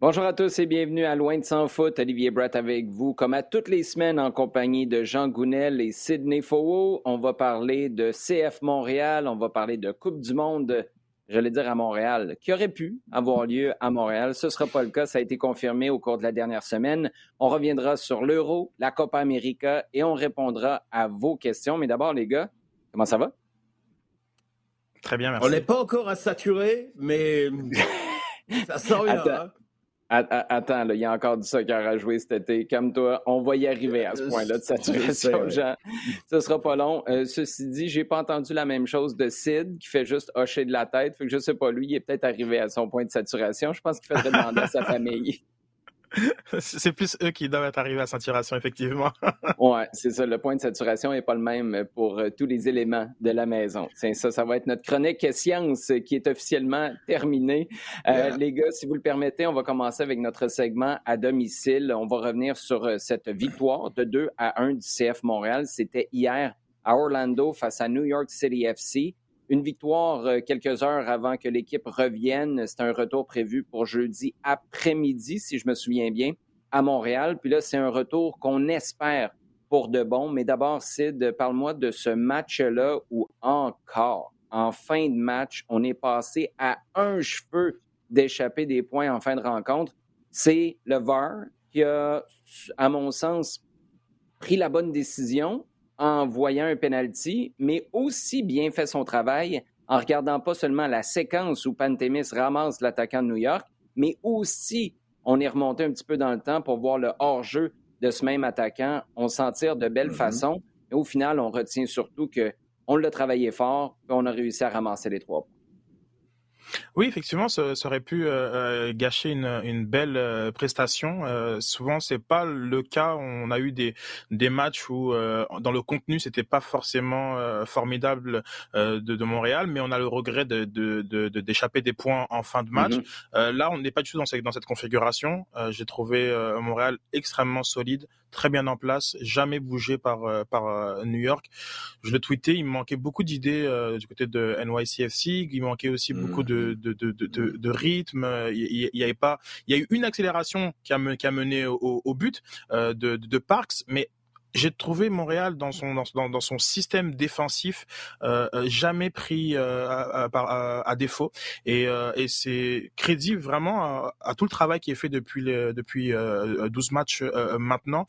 Bonjour à tous et bienvenue à Loin de Sans Foot. Olivier Brett avec vous, comme à toutes les semaines, en compagnie de Jean Gounel et Sidney Fowell. On va parler de CF Montréal, on va parler de Coupe du Monde, j'allais dire à Montréal, qui aurait pu avoir lieu à Montréal. Ce ne sera pas le cas, ça a été confirmé au cours de la dernière semaine. On reviendra sur l'Euro, la Copa América et on répondra à vos questions. Mais d'abord, les gars, comment ça va? Très bien, merci. On n'est pas encore à saturer, mais ça sent bien. Hein? Attends, il y a encore du soccer à jouer cet été. Comme toi, on va y arriver à ce point-là de saturation, Jean. Ce sera pas long. Euh, ceci dit, j'ai pas entendu la même chose de Sid, qui fait juste hocher de la tête. Fait que je sais pas, lui, il est peut-être arrivé à son point de saturation. Je pense qu'il faudrait demander à sa famille. c'est plus eux qui doivent être arrivés à saturation, effectivement. oui, c'est ça. Le point de saturation n'est pas le même pour euh, tous les éléments de la maison. C'est ça, ça va être notre chronique science qui est officiellement terminée. Euh, les gars, si vous le permettez, on va commencer avec notre segment à domicile. On va revenir sur euh, cette victoire de 2 à 1 du CF Montréal. C'était hier à Orlando face à New York City FC. Une victoire euh, quelques heures avant que l'équipe revienne. C'est un retour prévu pour jeudi après-midi, si je me souviens bien, à Montréal. Puis là, c'est un retour qu'on espère pour de bon. Mais d'abord, Sid, parle-moi de ce match-là où encore, en fin de match, on est passé à un cheveu d'échapper des points en fin de rencontre. C'est le VAR qui a, à mon sens, pris la bonne décision en voyant un penalty, mais aussi bien fait son travail en regardant pas seulement la séquence où Pantémis ramasse l'attaquant de New York, mais aussi on est remonté un petit peu dans le temps pour voir le hors-jeu de ce même attaquant. On s'en tire de belle mm-hmm. façon. Et au final, on retient surtout que on l'a travaillé fort et on a réussi à ramasser les trois points. Oui, effectivement, ça, aurait pu euh, euh, gâcher une, une belle euh, prestation. Euh, souvent, c'est pas le cas. On a eu des des matchs où dans le contenu, c'était pas forcément formidable de, de, Montréal, mais on a le regret de d'échapper de, des points en fin de match. Mm-hmm. là, on n'est pas du tout dans cette, dans cette configuration. J'ai trouvé Montréal extrêmement solide, très bien en place, jamais bougé par par New York. Je le tweetais, il me manquait beaucoup d'idées du côté de NYCFC. Il manquait aussi beaucoup de de, de, de, de rythme. Il y, avait pas, il y a eu une accélération qui a, qui a mené au, au but euh, de, de Parks, mais j'ai trouvé Montréal dans son dans, dans son système défensif euh, euh jamais pris euh, à, à, défaut et, euh, et c'est crédit vraiment à, tout le travail qui est fait depuis depuis 12 matchs maintenant.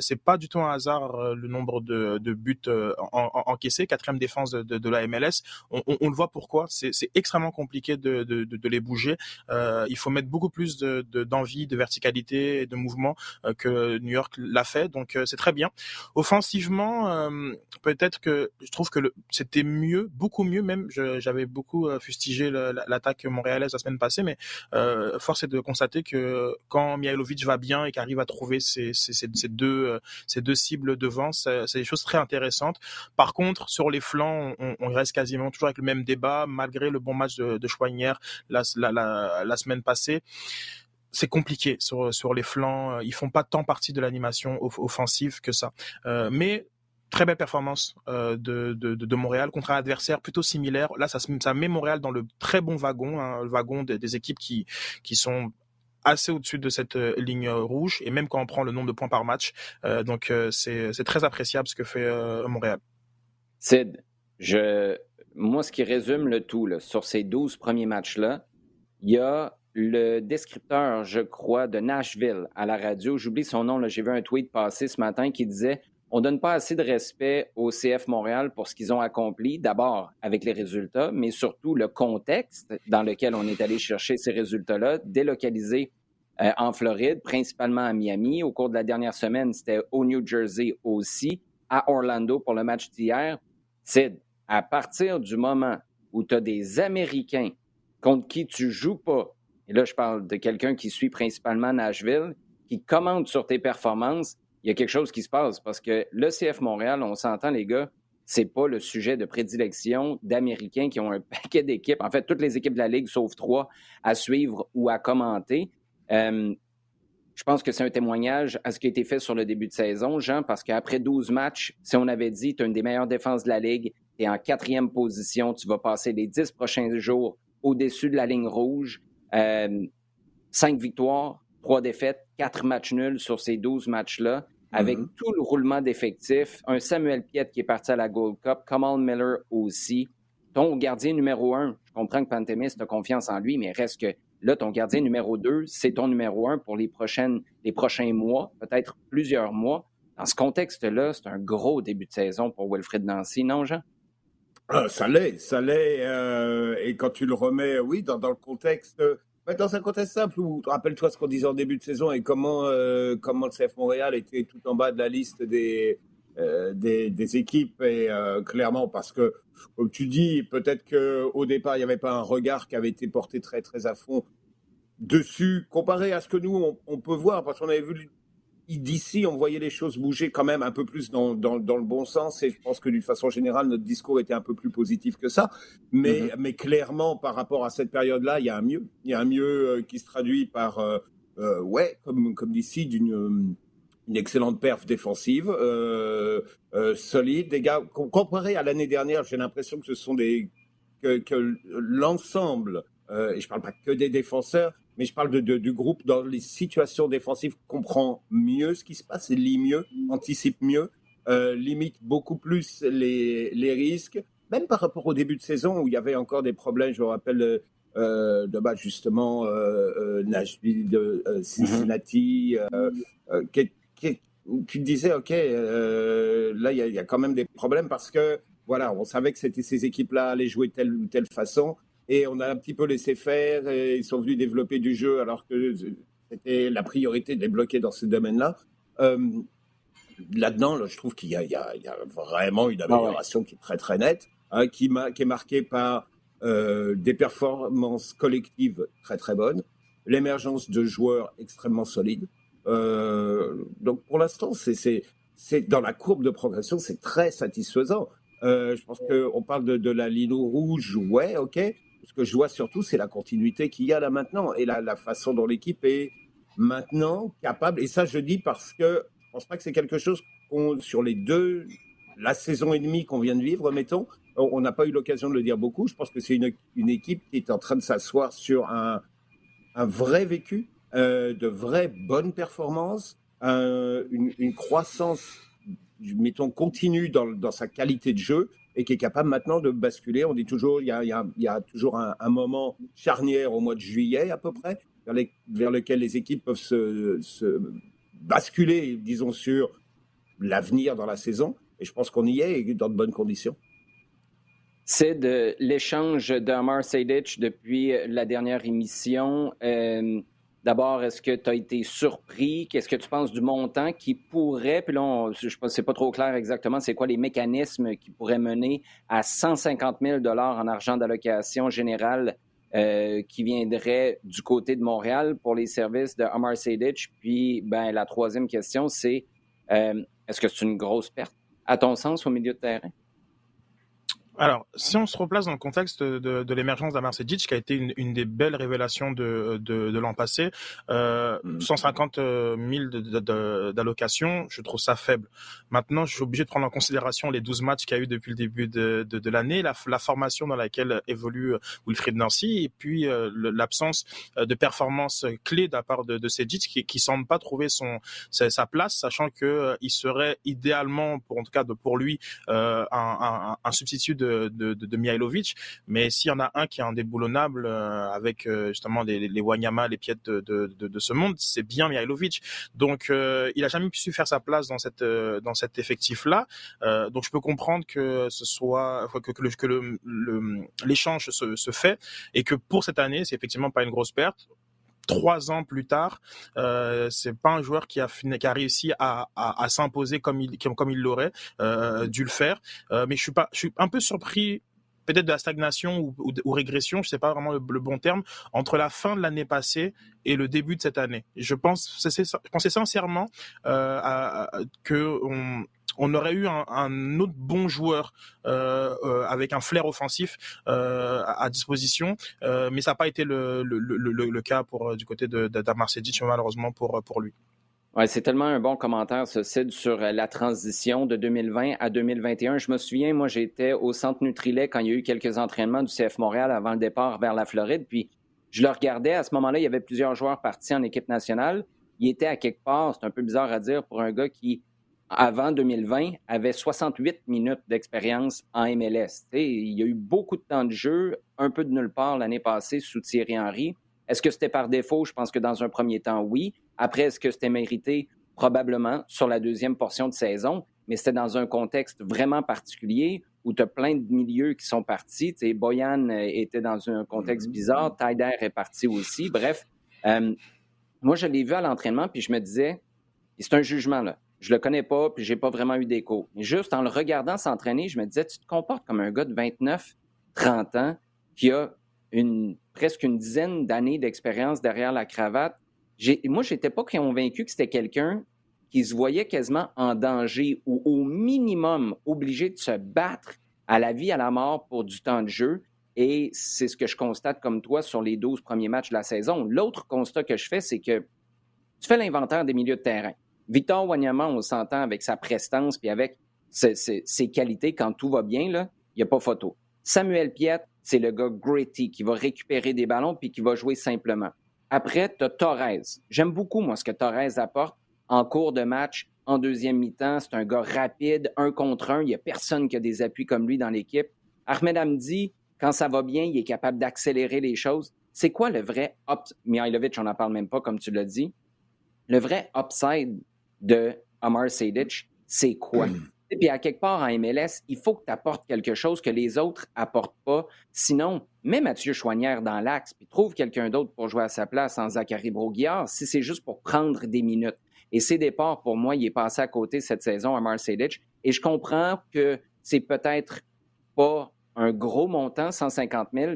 c'est pas du tout un hasard le nombre de, de buts en, en, encaissés, quatrième défense de, de, de la MLS. On, on, on, le voit pourquoi. C'est extrêmement compliqué de, de, les bouger. il faut mettre beaucoup plus de d'envie, de, verticalité et de mouvement que New York l'a fait. Donc c'est très bien. Offensivement, euh, peut-être que je trouve que c'était mieux, beaucoup mieux même. J'avais beaucoup euh, fustigé l'attaque montréalaise la semaine passée, mais euh, force est de constater que quand Mihailovic va bien et qu'arrive à trouver ces, deux, deux cibles devant, c'est des choses très intéressantes. Par contre, sur les flancs, on, reste quasiment toujours avec le même débat, malgré le bon match de, de la, la, la semaine passée c'est compliqué sur, sur les flancs. Euh, ils font pas tant partie de l'animation offensive que ça. Euh, mais très belle performance euh, de, de, de, Montréal contre un adversaire plutôt similaire. Là, ça, ça met Montréal dans le très bon wagon, hein, le wagon des, équipes qui, qui sont assez au-dessus de cette ligne rouge, et même quand on prend le nombre de points par match. donc, c'est très appréciable ce que fait Montréal. Sid, je... moi, ce qui résume le tout là, sur ces 12 premiers matchs-là, il y a le descripteur, je crois, de Nashville à la radio. J'oublie son nom, j'ai vu un tweet passer ce matin qui disait on donne pas assez de respect au CF Montréal pour ce qu'ils ont accompli, d'abord avec les résultats, mais surtout le contexte dans lequel on est allé chercher ces résultats-là, délocaliser euh, en Floride, principalement à Miami. Au cours de la dernière semaine, c'était au New Jersey aussi, à Orlando pour le match d'hier. C'est à partir du moment où tu as des Américains contre qui tu joues pas, et là je parle de quelqu'un qui suit principalement Nashville, qui commande sur tes performances, il y a quelque chose qui se passe parce que le CF Montréal, on s'entend les gars, c'est pas le sujet de prédilection d'Américains qui ont un paquet d'équipes, en fait toutes les équipes de la Ligue sauf trois, à suivre ou à commenter. Euh, je pense que c'est un témoignage à ce qui a été fait sur le début de saison, Jean, parce qu'après 12 matchs, si on avait dit tu as une des meilleures défenses de la Ligue, tu es en quatrième position, tu vas passer les 10 prochains jours au-dessus de la ligne rouge, euh, cinq victoires, trois défaites, quatre matchs nuls sur ces 12 matchs-là, avec mm-hmm. tout le roulement d'effectifs, un Samuel Piet qui est parti à la Gold Cup, Kamal Miller aussi, ton gardien numéro un, je comprends que Pantémis a confiance en lui, mais reste que Là, ton gardien numéro 2, c'est ton numéro un pour les, prochaines, les prochains mois, peut-être plusieurs mois. Dans ce contexte-là, c'est un gros début de saison pour Wilfred Nancy, non, Jean? Ah, ça l'est, ça l'est. Euh, et quand tu le remets, oui, dans, le contexte, euh, dans un contexte simple où, rappelle-toi ce qu'on disait en début de saison et comment, euh, comment le CF Montréal était tout en bas de la liste des, des, des, équipes. Et clairement, parce que comme tu dis, peut-être qu'au départ, il n'y avait pas un regard qui avait été porté très, très à fond dessus, comparé à ce que nous, on, peut voir, parce qu'on avait vu d'ici, on voyait les choses bouger quand même un peu plus dans, dans, le bon sens, et je pense que d'une façon générale, notre discours était un peu plus positif que ça. Mais, mm-hmm. mais clairement, par rapport à cette période-là, il y a un mieux. Il y a un mieux euh, qui se traduit par, euh, euh, ouais, comme, comme d'ici, d'une une excellente perf défensive, euh, solide. Des gars, comparé à l'année dernière, j'ai l'impression que ce sont des que, que l'ensemble, euh, et je parle pas que des défenseurs, mais je parle de, de, du groupe dans les situations défensives comprend mieux ce qui se passe, lit mieux, anticipe mieux, euh, limite beaucoup plus les, les risques, même par rapport au début de saison où il y avait encore des problèmes. Je me rappelle euh, de bah, justement euh, Nashville, de, euh, Cincinnati, euh, qui, tu disais, OK, là, il y, a quand même des problèmes parce que, voilà, on savait que c'était ces équipes-là allaient jouer telle ou telle façon et on a un petit peu laissé faire et ils sont venus développer du jeu alors que c'était la priorité de les bloquer dans ce domaine-là. Euh, là-dedans, je trouve qu'il y, y, a vraiment une ah amélioration qui est très, très nette, hein, qui, qui, est marquée par euh, des performances collectives très, très bonnes, l'émergence de joueurs extrêmement solides. Euh, donc pour l'instant, c'est dans la courbe de progression, c'est très satisfaisant. Euh, je pense qu'on parle de, de, la ligne rouge, ouais, ok. Ce que je vois surtout, c'est la continuité qu'il y a là maintenant et la, façon dont l'équipe est maintenant capable. Et ça, je dis parce que je pense pas que c'est quelque chose qu'on, sur les deux, la saison et demie qu'on vient de vivre, mettons, on n'a pas eu l'occasion de le dire beaucoup. Je pense que c'est une, une, équipe qui est en train de s'asseoir sur un, un vrai vécu, euh, de vraies bonnes performances, une, croissance, mettons, continue dans, sa qualité de jeu et qui est capable maintenant de basculer. On dit toujours, il y a, toujours un, moment charnière au mois de juillet à peu près, vers, lequel les équipes peuvent se, basculer, disons, sur l'avenir dans la saison. Et je pense qu'on y est dans de bonnes conditions. C'est de l'échange d'Amar Sejdic depuis la dernière émission. Euh, D'abord, est-ce que tu as été surpris? Qu'est-ce que tu penses du montant qui pourrait, puis là, je ne sais pas trop clair exactement, c'est quoi les mécanismes qui pourraient mener à 150 000 en argent d'allocation générale euh, qui viendrait du côté de Montréal pour les services de Omar Sedic. Puis, ben, la troisième question, c'est euh, est-ce que c'est une grosse perte, à ton sens, au milieu de terrain? Alors, si on se replace dans le contexte de, de l'émergence d'Amar Sedic, qui a été une, une, des belles révélations de, de, de l'an passé, euh, 150 000 d'allocations, je trouve ça faible. Maintenant, je suis obligé de prendre en considération les 12 matchs qu'il y a eu depuis le début de, de, l'année, la, la, formation dans laquelle évolue euh, Wilfried Nancy, et puis euh, l'absence euh, de performance clé de la part de, de Sedic, qui, qui semble pas trouver son sa, place, sachant que il serait idéalement, pour en tout cas de, pour lui, un, un, un substitut de de, Mihailovic, mais s'il y en a un qui est indéboulonnable euh, avec euh, justement les, les Wanyama, les pièces de, ce monde, c'est bien Mihailovic. Donc euh, il a jamais su faire sa place dans cet effectif là. donc je peux comprendre que ce soit que, que, l'échange se, se fait et que pour cette année c'est effectivement pas une grosse perte trois ans plus tard, euh, c'est pas un joueur qui a, qui a réussi à, à, à s'imposer comme il comme il l'aurait euh, dû le faire. Euh, mais je suis pas, je suis un peu surpris peut-être de la stagnation ou, régression, je sais pas vraiment le, bon terme, entre la fin de l'année passée et le début de cette année. Je pense, pensais sincèrement euh, aurait eu un, autre bon joueur euh, euh, avec un flair offensif euh, à, disposition, mais ça n'a pas été le, cas pour du côté de, de, de malheureusement pour lui. C'est tellement un bon commentaire, ce Sid, sur la transition de 2020 à 2021. Je me souviens, moi, j'étais au centre Nutrilet quand il y a eu quelques entraînements du CF Montréal avant le départ vers la Floride. Puis je le regardais. À ce moment-là, il y avait plusieurs joueurs partis en équipe nationale. Il était à quelque part, c'est un peu bizarre à dire pour un gars qui avant 2020, avait 68 minutes d'expérience en MLS. il y a eu beaucoup de temps de jeu, un peu de nulle part l'année passée sous Thierry Henry. Est-ce que c'était par défaut? Je pense que dans un premier temps, oui. Après, est-ce que c'était mérité? Probablement sur la deuxième portion de saison, mais c'était dans un contexte vraiment particulier où tu as plein de milieux qui sont partis. sais, Boyan euh, était dans un contexte bizarre, Tyder est parti aussi. Bref, euh, moi, je l'ai vu à l'entraînement, puis je me disais, c'est un jugement, là. Je le connais pas, puis j'ai pas vraiment eu d'écho. Mais juste en le regardant s'entraîner, je me disais, tu te comportes comme un gars de 29, 30 ans qui a une, presque une dizaine d'années d'expérience derrière la cravate. Moi, j'étais pas convaincu que c'était quelqu'un qui se voyait quasiment en danger ou au minimum obligé de se battre à la vie, à la mort pour du temps de jeu. Et c'est ce que je constate comme toi sur les 12 premiers matchs de la saison. L'autre constat que je fais, c'est que tu fais l'inventaire des milieux de terrain. Victor Wanyama, on s'entend avec sa prestance puis avec ses, qualités quand tout va bien, il n'y a pas photo. Samuel Piet, c'est le gars gritty qui va récupérer des ballons puis qui va jouer simplement. Après, tu as Torres. J'aime beaucoup, moi, ce que Torres apporte en cours de match, en deuxième mi-temps. C'est un gars rapide, un contre un. Il n'y a personne qui a des appuis comme lui dans l'équipe. Ahmed Hamdi, quand ça va bien, il est capable d'accélérer les choses. C'est quoi le vrai up... Mihailovic, on n'en parle même pas, comme tu l'as dit. Le vrai upside de Amar Sadic, c'est quoi? Et puis, à quelque part en MLS, il faut que tu apportes quelque chose que les autres apportent pas. Sinon, mets Mathieu Chouanière dans l'axe, puis trouve quelqu'un d'autre pour jouer à sa place en Zachary Broguillard, si c'est juste pour prendre des minutes. Et ses départs, pour moi, il est passé à côté cette saison à Marcelic. Et je comprends que c'est peut-être pas un gros montant, 150 000,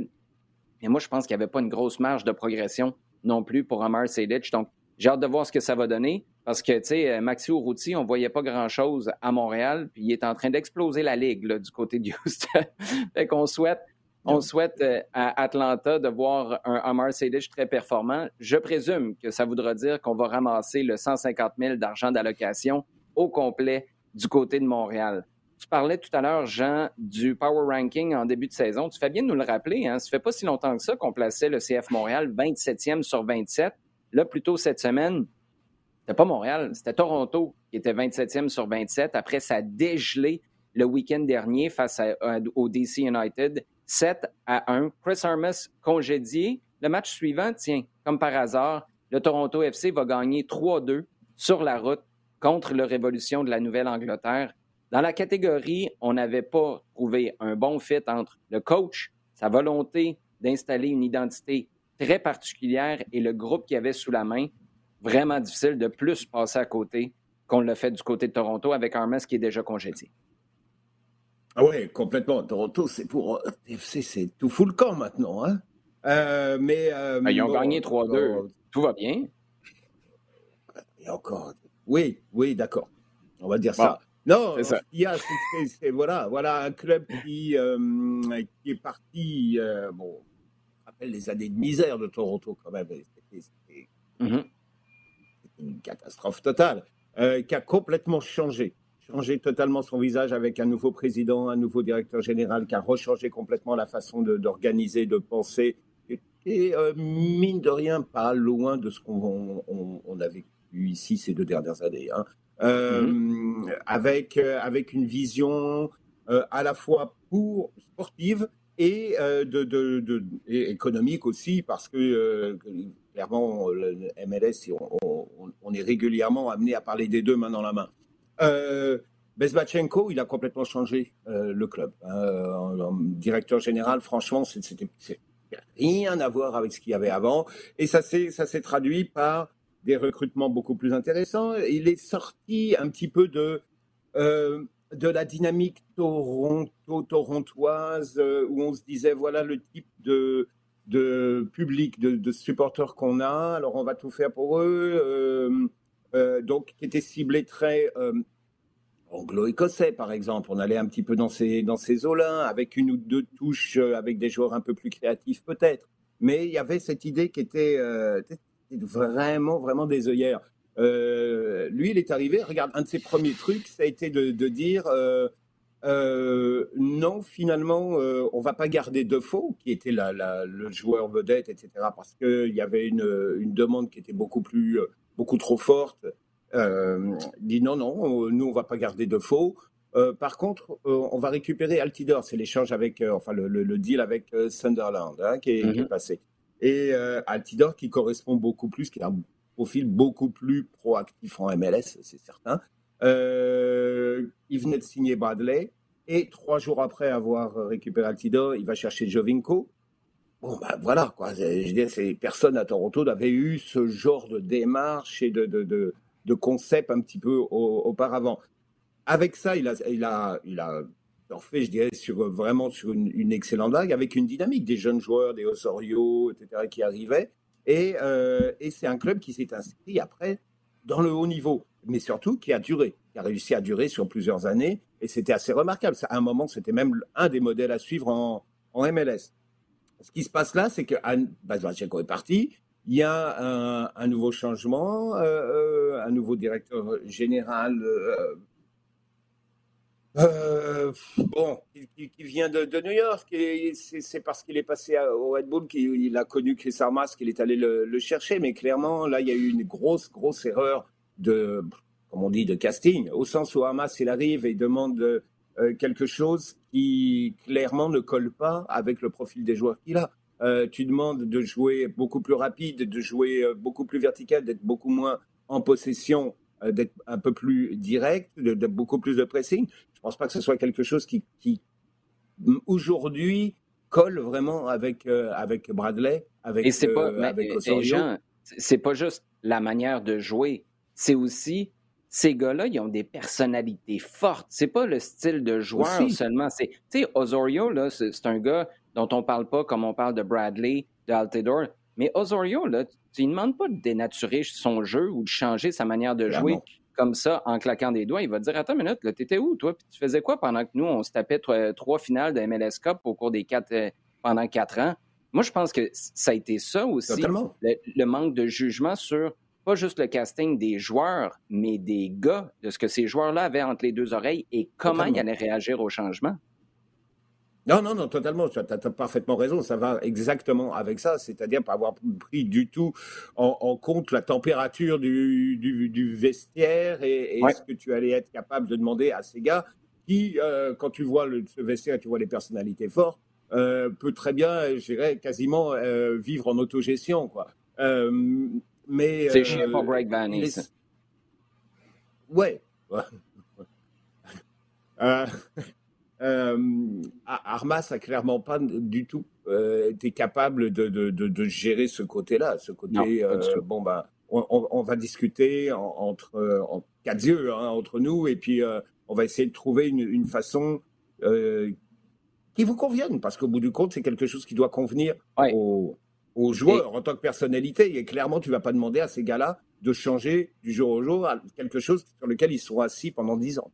mais moi, je pense qu'il n'y avait pas une grosse marge de progression non plus pour Amar Sedic. Donc, j'ai hâte de voir ce que ça va donner. Parce que, tu sais, euh, Maxi Urruti, on voyait pas grand-chose à Montréal, puis il est en train d'exploser la ligue là, du côté de Houston. fait qu'on souhaite, on souhaite euh, à Atlanta de voir un Amar Sadish très performant. Je présume que ça voudra dire qu'on va ramasser le 150 000 d'argent d'allocation au complet du côté de Montréal. Tu parlais tout à l'heure, Jean, du Power Ranking en début de saison. Tu fais bien de nous le rappeler. Hein? Ça fait pas si longtemps que ça qu'on plaçait le CF Montréal 27e sur 27. Là, plutôt cette semaine, c'était pas Montréal, c'était Toronto qui était 27e sur 27. Après, ça a dégelé le week-end dernier face au DC United, 7 à 1. Chris Armas congédié. Le match suivant, tiens, comme par hasard, le Toronto FC va gagner 3-2 sur la route contre le Révolution de la Nouvelle-Angleterre. Dans la catégorie, on n'avait pas trouvé un bon fit entre le coach, sa volonté d'installer une identité très particulière et le groupe qu'il avait sous la main vraiment difficile de plus passer à côté qu'on l'a fait du côté de Toronto avec Armas qui est déjà congédié. Ah oui, complètement. Toronto, c'est pour c'est tout full le camp maintenant. Hein? Euh, mais, euh, ben, ils ont gagné 3-2. Tout va bien. Et encore. Oui, oui, d'accord. On va dire ça. Non, il y a, c'est, voilà, voilà un club qui, euh, qui est parti. bon, rappelle les années de misère de Toronto quand même. C'était, mm-hmm une catastrophe totale, euh, qui a complètement changé, changé totalement son visage avec un nouveau président, un nouveau directeur général, qui a rechangé complètement la façon d'organiser, de, penser, et, euh, mine de rien, pas loin de ce qu'on on, a vécu ici ces deux dernières années, hein. euh, mm-hmm. avec, avec une vision à la fois pour sportive de, et économique aussi, parce que clairement, le MLS, on, est régulièrement amené à parler des deux main dans la main. Euh, Bezbachenko, il a complètement changé euh, le club. Euh, directeur général, franchement, c'était rien à voir avec ce qu'il y avait avant. Et ça s'est, traduit par des recrutements beaucoup plus intéressants. Il est sorti un petit peu de, euh, de la dynamique toronto-torontoise euh, où on se disait voilà le type de, de public, de, de supporters qu'on a, alors on va tout faire pour eux. Euh, euh donc, qui était ciblé très anglo-écossais, par exemple. On allait un petit peu dans ces, dans ces eaux-là, avec une ou deux touches, avec des joueurs un peu plus créatifs peut-être. Mais il y avait cette idée qui était, vraiment, vraiment des œillères. Euh, lui, il est arrivé, regarde, un de ses premiers trucs, ça a été de, de dire euh, non, finalement, on va pas garder Defoe, qui était la, la, le joueur vedette, etc., parce qu'il y avait une, une demande qui était beaucoup plus, beaucoup trop forte euh, dit non, non, nous on va pas garder de faux. Euh, par contre, euh, on va récupérer Altidor, c'est l'échange avec, euh, enfin le, le, deal avec Sunderland hein, qui, est, qui, est, mhm. passé. Et Altidor qui correspond beaucoup plus, qui a un profil beaucoup plus proactif en MLS, c'est certain. il venait de signer Bradley et trois jours après avoir récupéré Altidor, il va chercher Jovinko. Bon, ben voilà, quoi. Je veux dire, personne à Toronto n'avait eu ce genre de démarche et de, de, de concept un petit peu auparavant. Avec ça, il a, il a, il a fait, je dirais, sur, vraiment sur une, excellente vague, avec une dynamique des jeunes joueurs, des Osorio, etc., qui arrivaient. Et, euh, et c'est un club qui s'est inscrit après dans le haut niveau, mais surtout qui a duré, qui a réussi à durer sur plusieurs années. Et c'était assez remarquable. À un moment, c'était même un des modèles à suivre en, MLS. Ce qui se passe là, c'est que Bazwachenko est parti, il y a un, nouveau changement, euh, euh, un nouveau directeur général. Bon, qui, vient de, New York, et c'est parce qu'il est passé au Red Bull qu'il a connu Chris Armas qu'il est allé le, chercher, mais clairement, là, il y a eu une grosse, grosse erreur de, comme on dit, de casting, au sens où Armas, il arrive et demande quelque chose qui clairement ne colle pas avec le profil des joueurs qu'il a. Euh, tu demandes de jouer beaucoup plus rapide, de jouer euh, beaucoup plus vertical, d'être beaucoup moins en possession, euh, d'être un peu plus direct, de, beaucoup plus de pressing. Je ne pense pas que ce soit quelque chose qui, aujourd'hui colle vraiment avec, avec Bradley, avec, et c'est pas, c'est pas juste la manière de jouer, c'est aussi ces gars-là, ils ont des personnalités fortes. C'est pas le style de joueur seulement. C'est, tu sais, Osorio, là, c'est un gars, dont on parle pas comme on parle de Bradley, de Altidore. Mais Osorio, là, tu ne demandes pas de dénaturer son jeu ou de changer sa manière de jouer comme ça en claquant des doigts. Il va te dire Attends une minute, tu étais où, toi? Puis tu faisais quoi pendant que nous, on se tapait trois, finales de MLS Cup au cours des quatre, euh, pendant quatre ans? Moi, je pense que ça a été ça aussi, le, manque de jugement sur pas juste le casting des joueurs, mais des gars, de ce que ces joueurs-là avaient entre les deux oreilles et comment ils allaient réagir au changement. Non, non, non, totalement. Tu as, parfaitement raison. Ça va exactement avec ça. C'est-à-dire pas avoir pris du tout en, compte la température du, du, vestiaire et, et ce que tu allais être capable de demander à ces gars qui, euh, quand tu vois le, ce vestiaire, tu vois les personnalités fortes, euh, peut très bien, je dirais, quasiment euh, vivre en autogestion. Quoi. mais, C'est chiant pour Greg Van Ouais. ouais. Euh, Armas a clairement pas du tout euh, été capable de, de, de, gérer ce côté-là, ce côté. Euh, bon ben, on, on, va discuter entre en quatre yeux hein, entre nous et puis euh, on va essayer de trouver une, une façon qui vous convienne parce qu'au bout du compte c'est quelque chose qui doit convenir aux, aux, joueurs en tant que personnalité et clairement tu vas pas demander à ces gars-là de changer du jour au jour à quelque chose sur lequel ils sont assis pendant dix ans.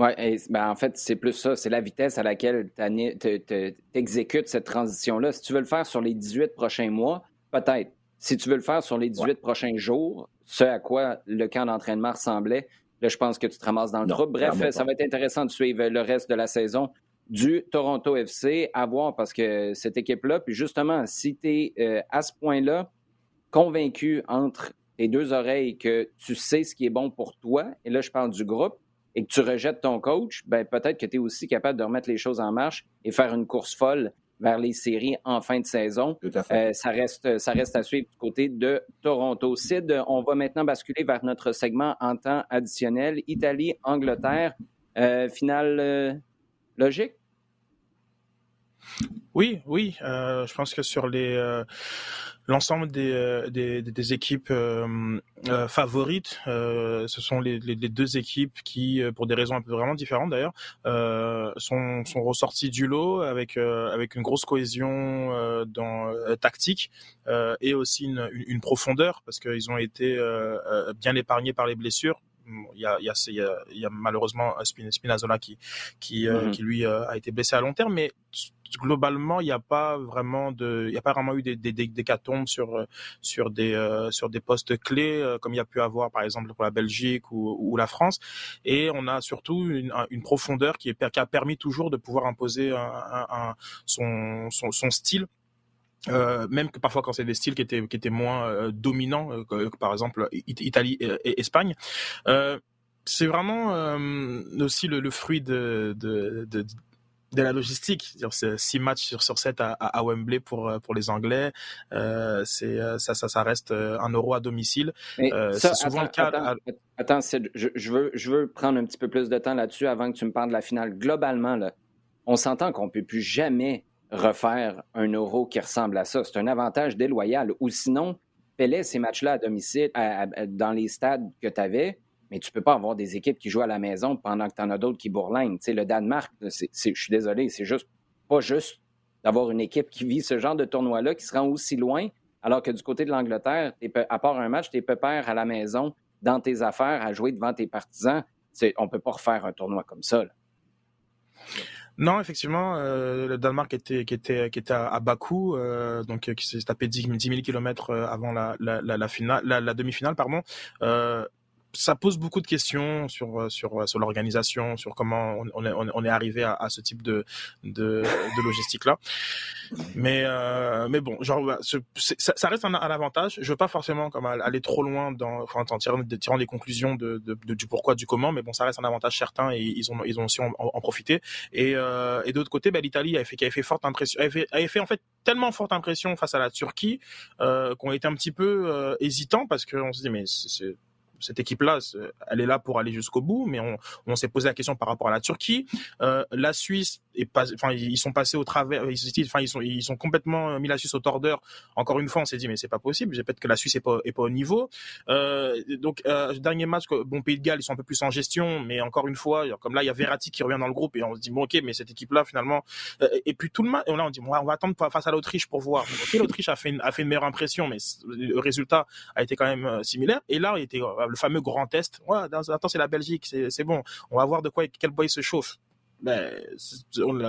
Oui, ben en fait, c'est plus ça. C'est la vitesse à laquelle tu exécutes cette transition-là. Si tu veux le faire sur les 18 prochains mois, peut-être. Si tu veux le faire sur les 18 prochains jours, ce à quoi le camp d'entraînement ressemblait, là, je pense que tu te ramasses dans le trou. Bref, ça va être intéressant de suivre le reste de la saison du Toronto FC à voir parce que cette équipe-là, puis justement, si tu es euh, à ce point-là convaincu entre tes deux oreilles que tu sais ce qui est bon pour toi, et là, je parle du groupe, et que tu rejettes ton coach, ben peut-être que tu es aussi capable de remettre les choses en marche et faire une course folle vers les séries en fin de saison. Tout à fait. Euh, ça, reste, ça reste à suivre du côté de Toronto. Sid, on va maintenant basculer vers notre segment en temps additionnel. Italie, Angleterre, euh, finale euh, logique? Oui, oui. Euh, je pense que sur euh, l'ensemble des, euh, équipes favorites, ce sont les, deux équipes qui, pour des raisons un peu vraiment différentes d'ailleurs, sont, sont ressorties du lot avec une grosse cohésion tactique et aussi une profondeur parce qu'ils ont été bien épargnés par les blessures il y a, y a, il y a, malheureusement Spinazzola qui, qui, mm-hmm. qui lui a été blessé à long terme, mais globalement, il n'y a pas vraiment de, il y a pas vraiment eu des, des, des catombes sur euh, sur des euh, sur des postes clés euh, comme il y a pu avoir par exemple pour la Belgique ou, ou la France. Et on a surtout une, une profondeur qui, est, qui a permis toujours de pouvoir imposer un, un, son, son, son style euh, même que parfois quand c'est des styles qui étaient qui étaient moins dominants que, par exemple Italie et, Espagne euh, c'est vraiment aussi le, le fruit de, de, de, de la logistique. C'est six matchs sur, sur sept à, à, Wembley pour euh, pour les Anglais. Euh, c'est euh, ça, ça, ça reste euh, un euro à domicile. c'est souvent attends, le cas. Attends, attends je, je, veux je veux prendre un petit peu plus de temps là-dessus avant que tu me parles de la finale. Globalement, là, on s'entend qu'on peut plus jamais refaire un euro qui ressemble à ça. C'est un avantage déloyal. Ou sinon, fais ces matchs-là à domicile, dans les stades que tu avais mais tu peux pas avoir des équipes qui jouent à la maison pendant que tu en as d'autres qui bourlinent. Tu le Danemark, je suis désolé, c'est juste pas juste d'avoir une équipe qui vit ce genre de tournoi-là, qui se rend aussi loin, alors que du côté de l'Angleterre, à part un match, tu es pépère à la maison, dans tes affaires, à jouer devant tes partisans. On peut pas refaire un tournoi comme ça. Non, effectivement, euh, le Danemark était, qui était, qui était à, Bakou, euh, donc qui s'est tapé 10, 000 km avant la, la, la, finale, la, demi-finale, pardon. Euh, ça pose beaucoup de questions sur euh, sur euh, sur l'organisation, sur comment on, est, arrivé à, ce type de de, de logistique là. Mais euh, mais bon, genre bah, ça, reste un, avantage. Je veux pas forcément comme aller trop loin dans en tirant, des conclusions de, de, de, du pourquoi du comment, mais bon, ça reste un avantage certain et ils ont ils ont aussi en, profité. Et euh, et d'autre côté, bah, l'Italie avait fait avait fait forte impression, avait fait, en fait tellement forte impression face à la Turquie euh, qu'on était un petit peu hésitant parce qu'on se dit mais c'est cette équipe-là, elle est là pour aller jusqu'au bout, mais on, s'est posé la question par rapport à la Turquie. Euh, la Suisse est pas, enfin, ils sont passés au travers, ils, enfin, ils sont, ils sont complètement mis la Suisse au tordeur. Encore une fois, on s'est dit, mais c'est pas possible. Peut-être que la Suisse est pas, est pas au niveau. Euh, donc, euh, dernier match, bon, Pays de Galles, ils sont un peu plus en gestion, mais encore une fois, comme là, il y a Verratti qui revient dans le groupe et on se dit, bon, ok, mais cette équipe-là, finalement, euh, et puis tout le match, là, on dit, bon, on va attendre face à l'Autriche pour voir. L'Autriche a fait une, a fait une meilleure impression, mais le résultat a été quand même euh, similaire. Et là, il était le fameux grand test. Ouais, attends, c'est la Belgique, c'est bon. On va voir de quoi, quel bois il se chauffe ben,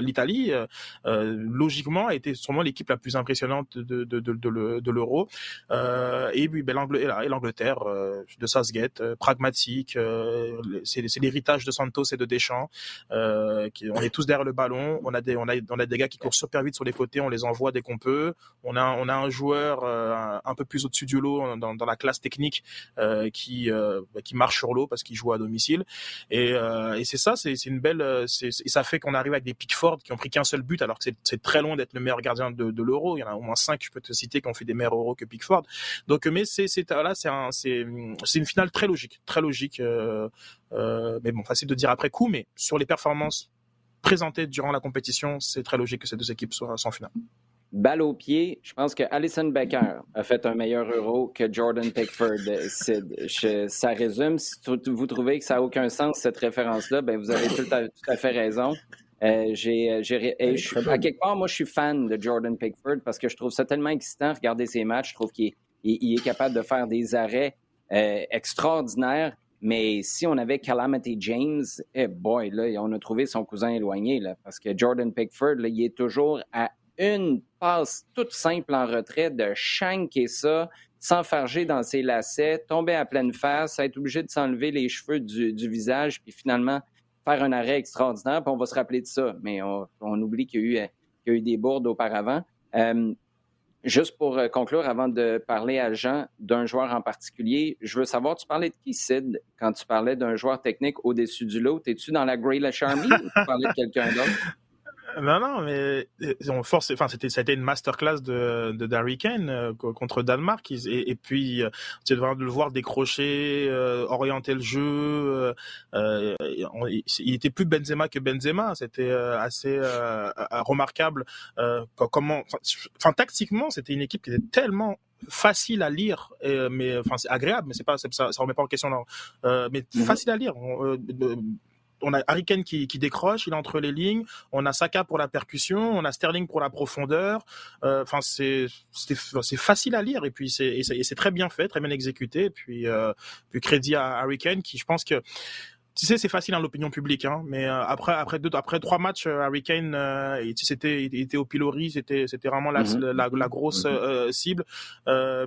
l'Italie, euh, euh, logiquement, a été sûrement l'équipe la plus impressionnante de, de, de, de l'Euro. Euh, et puis ben, l'Angleterre, euh, de Southgate, euh, pragmatique, c'est l'héritage de Santos et de Deschamps. Qui, on est tous derrière le ballon, on a, des, on, a, on a des gars qui courent super vite sur les côtés, on les envoie dès qu'on peut. On a, on a un joueur un peu plus au-dessus du lot dans, dans la classe technique qui, qui marche sur l'eau parce qu'il joue à domicile. Et, et c'est ça, c'est une belle... c'est et ça fait qu'on arrive avec des Pickford qui ont pris qu'un seul but alors que c'est très loin d'être le meilleur gardien de, l'Euro. Il y en a au moins cinq, je peux te citer, qui ont fait des meilleurs Euros que Pickford. Donc, mais c'est là, c'est une finale très logique, très logique. Euh, euh, mais bon, facile de dire après coup, mais sur les performances présentées durant la compétition, c'est très logique que ces deux équipes soient en finale balle au pied, je pense que Alison Becker a fait un meilleur euro que Jordan Pickford. ça résume. Si vous trouvez que ça n'a aucun sens, cette référence-là, ben vous avez tout à, fait raison. Euh, j'ai, à quelque part, moi, je suis fan de Jordan Pickford parce que je trouve ça tellement excitant, regarder ses matchs. Je trouve qu'il est, capable de faire des arrêts euh, extraordinaires. Mais si on avait Calamity James, eh boy, là, on a trouvé son cousin éloigné, là, parce que Jordan Pickford, là, il est toujours à une passe toute simple en retrait de shanker ça, s'enfarger dans ses lacets, tomber à pleine face, être obligé de s'enlever les cheveux du, visage, puis finalement faire un arrêt extraordinaire, puis on va se rappeler de ça. Mais on, oublie qu'il y, a eu des bourdes auparavant. Euh, juste pour euh, conclure, avant de parler à Jean d'un joueur en particulier, je veux savoir, tu parlais de qui, Sid, quand tu parlais d'un joueur technique au-dessus du lot? Es-tu dans la Grey Army ou tu parlais de quelqu'un d'autre? Non, non, mais on force. Enfin, c'était, ça a été une masterclass de, de Darry Kane euh, contre Danemark. Et, et puis, tu devrais le voir décrocher, euh, orienter le jeu. Euh, il était plus Benzema que Benzema. C'était assez remarquable. comment, enfin, tactiquement, c'était une équipe qui était tellement facile à lire, mais enfin c'est agréable, mais c'est pas ça, ça remet pas en question. mais mhm. facile à lire on a Harry qui, décroche, il est entre les lignes. On a Saka pour la percussion, on a Sterling pour la profondeur. Euh, enfin, c'est c'est facile à lire et puis c'est c'est très bien fait, très bien exécuté. Et puis euh, puis crédit à Harry qui, je pense que tu sais, c'est facile dans l'opinion publique, hein, mais euh, après, après deux, après trois matchs, euh, Harry Kane, euh, c'était, il était au pilori, c'était, c'était vraiment la, mhm. la, grosse mhm. cible.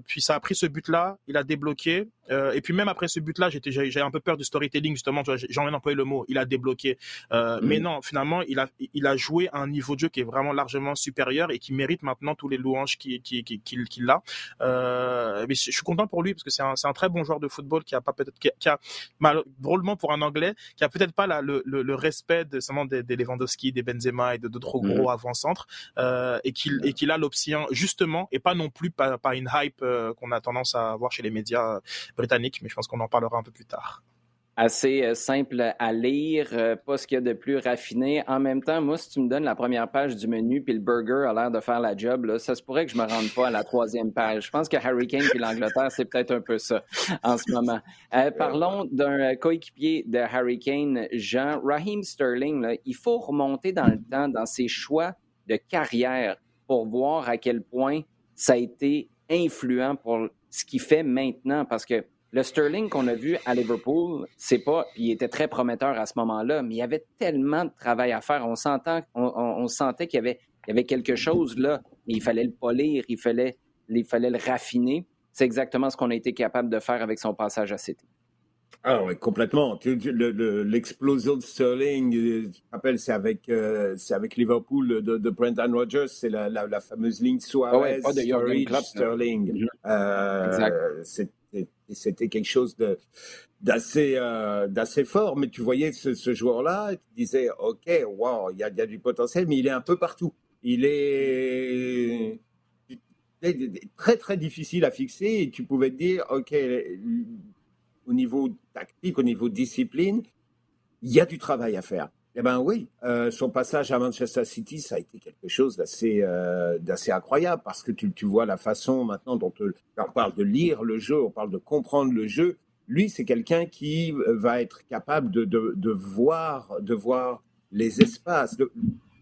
puis ça a pris ce but-là, il a débloqué. et puis même après ce but-là, j'étais, j'ai un peu peur du storytelling justement. J'en ai employé le mot. Il a débloqué, mhm. mais non, finalement, il a, il a joué à un niveau de jeu qui est vraiment largement supérieur et qui mérite maintenant tous les louanges qu'il, qu'il, qu'il, a. mais je suis content pour lui parce que c'est un, c'est un très bon joueur de football qui a pas peut-être, qui a, mal, drôlement pour un anglais qui a peut-être pas le, respect de, des, Lewandowski, des Benzema et de d'autres mhm. gros avant-centres, euh, et qu'il et qu'il a l'option justement, et pas non plus par, une hype euh, qu'on a tendance à voir chez les médias britanniques, mais je pense qu'on en parlera un peu plus tard assez euh, simple à lire, euh, pas ce qu'il y a de plus raffiné. En même temps, moi, si tu me donnes la première page du menu puis le burger a l'air de faire la job, là, ça se pourrait que je me rende pas à la troisième page. Je pense que Harry Kane puis l'Angleterre, c'est peut-être un peu ça en ce moment. Euh, parlons d'un coéquipier de Harry Kane, Jean Raheem Sterling. Là, il faut remonter dans le temps, dans ses choix de carrière pour voir à quel point ça a été influent pour ce qu'il fait maintenant, parce que le Sterling qu'on a vu à Liverpool, c'est pas, il était très prometteur à ce moment-là, mais il y avait tellement de travail à faire. On, sentait qu'il y avait, quelque chose là. Il fallait le polir, il fallait, il fallait le raffiner. C'est exactement ce qu'on a été capable de faire avec son passage à City. Ah oui, complètement. L'explosion de Sterling, euh, tu te rappelles, c'est avec, euh, c'est avec Liverpool de, de Brendan Rodgers, c'est la, la, fameuse ligne Suarez, ah ouais, Sterling. Euh, c'était quelque chose de d'assez euh, d'assez fort, mais tu voyais ce, joueur-là, tu disais, ok, wow, il y a, y a, du potentiel, mais il est un peu partout. Il est très très difficile à fixer et tu pouvais te dire, ok, au niveau tactique, au niveau discipline, il y a du travail à faire. Eh ben oui, euh, son passage à Manchester City, ça a été quelque chose d'assez euh, incroyable parce que tu, tu, vois la façon maintenant dont on parle de lire le jeu, on parle de comprendre le jeu. Lui, c'est quelqu'un qui euh, va être capable de, de, voir de voir les espaces.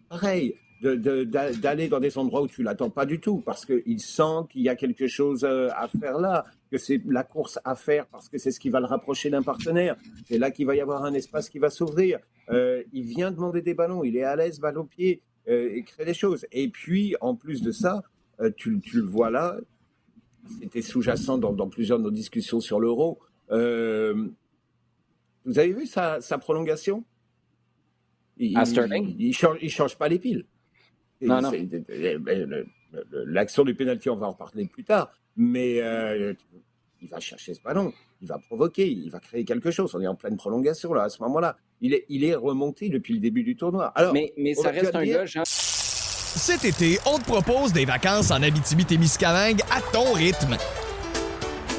Pareil, d'aller dans des endroits où tu l'attends pas du tout, parce qu'il sent qu'il y a quelque chose euh, à faire là, que c'est la course à faire, parce que c'est ce qui va le rapprocher d'un partenaire. C'est là qu'il va y avoir un espace qui va s'ouvrir. Euh, il vient demander des ballons, il est à l'aise, balle au pied, euh, et crée des choses. Et puis, en plus de ça, tu, le vois là, c'était sous-jacent dans, plusieurs de nos discussions sur l'euro. vous avez vu sa, prolongation? Il, Sterling? il, change, il change pas les piles. L'action du pénalty, on va en parler plus tard, mais euh, il va chercher ce ballon, il va provoquer, il va créer quelque chose. On est en pleine prolongation là, à ce moment-là. Il est, il est remonté depuis le début du tournoi. Alors, mais, mais ça reste un gars, Cet été, on te propose des vacances en Abitibi-Témiscamingue à ton rythme.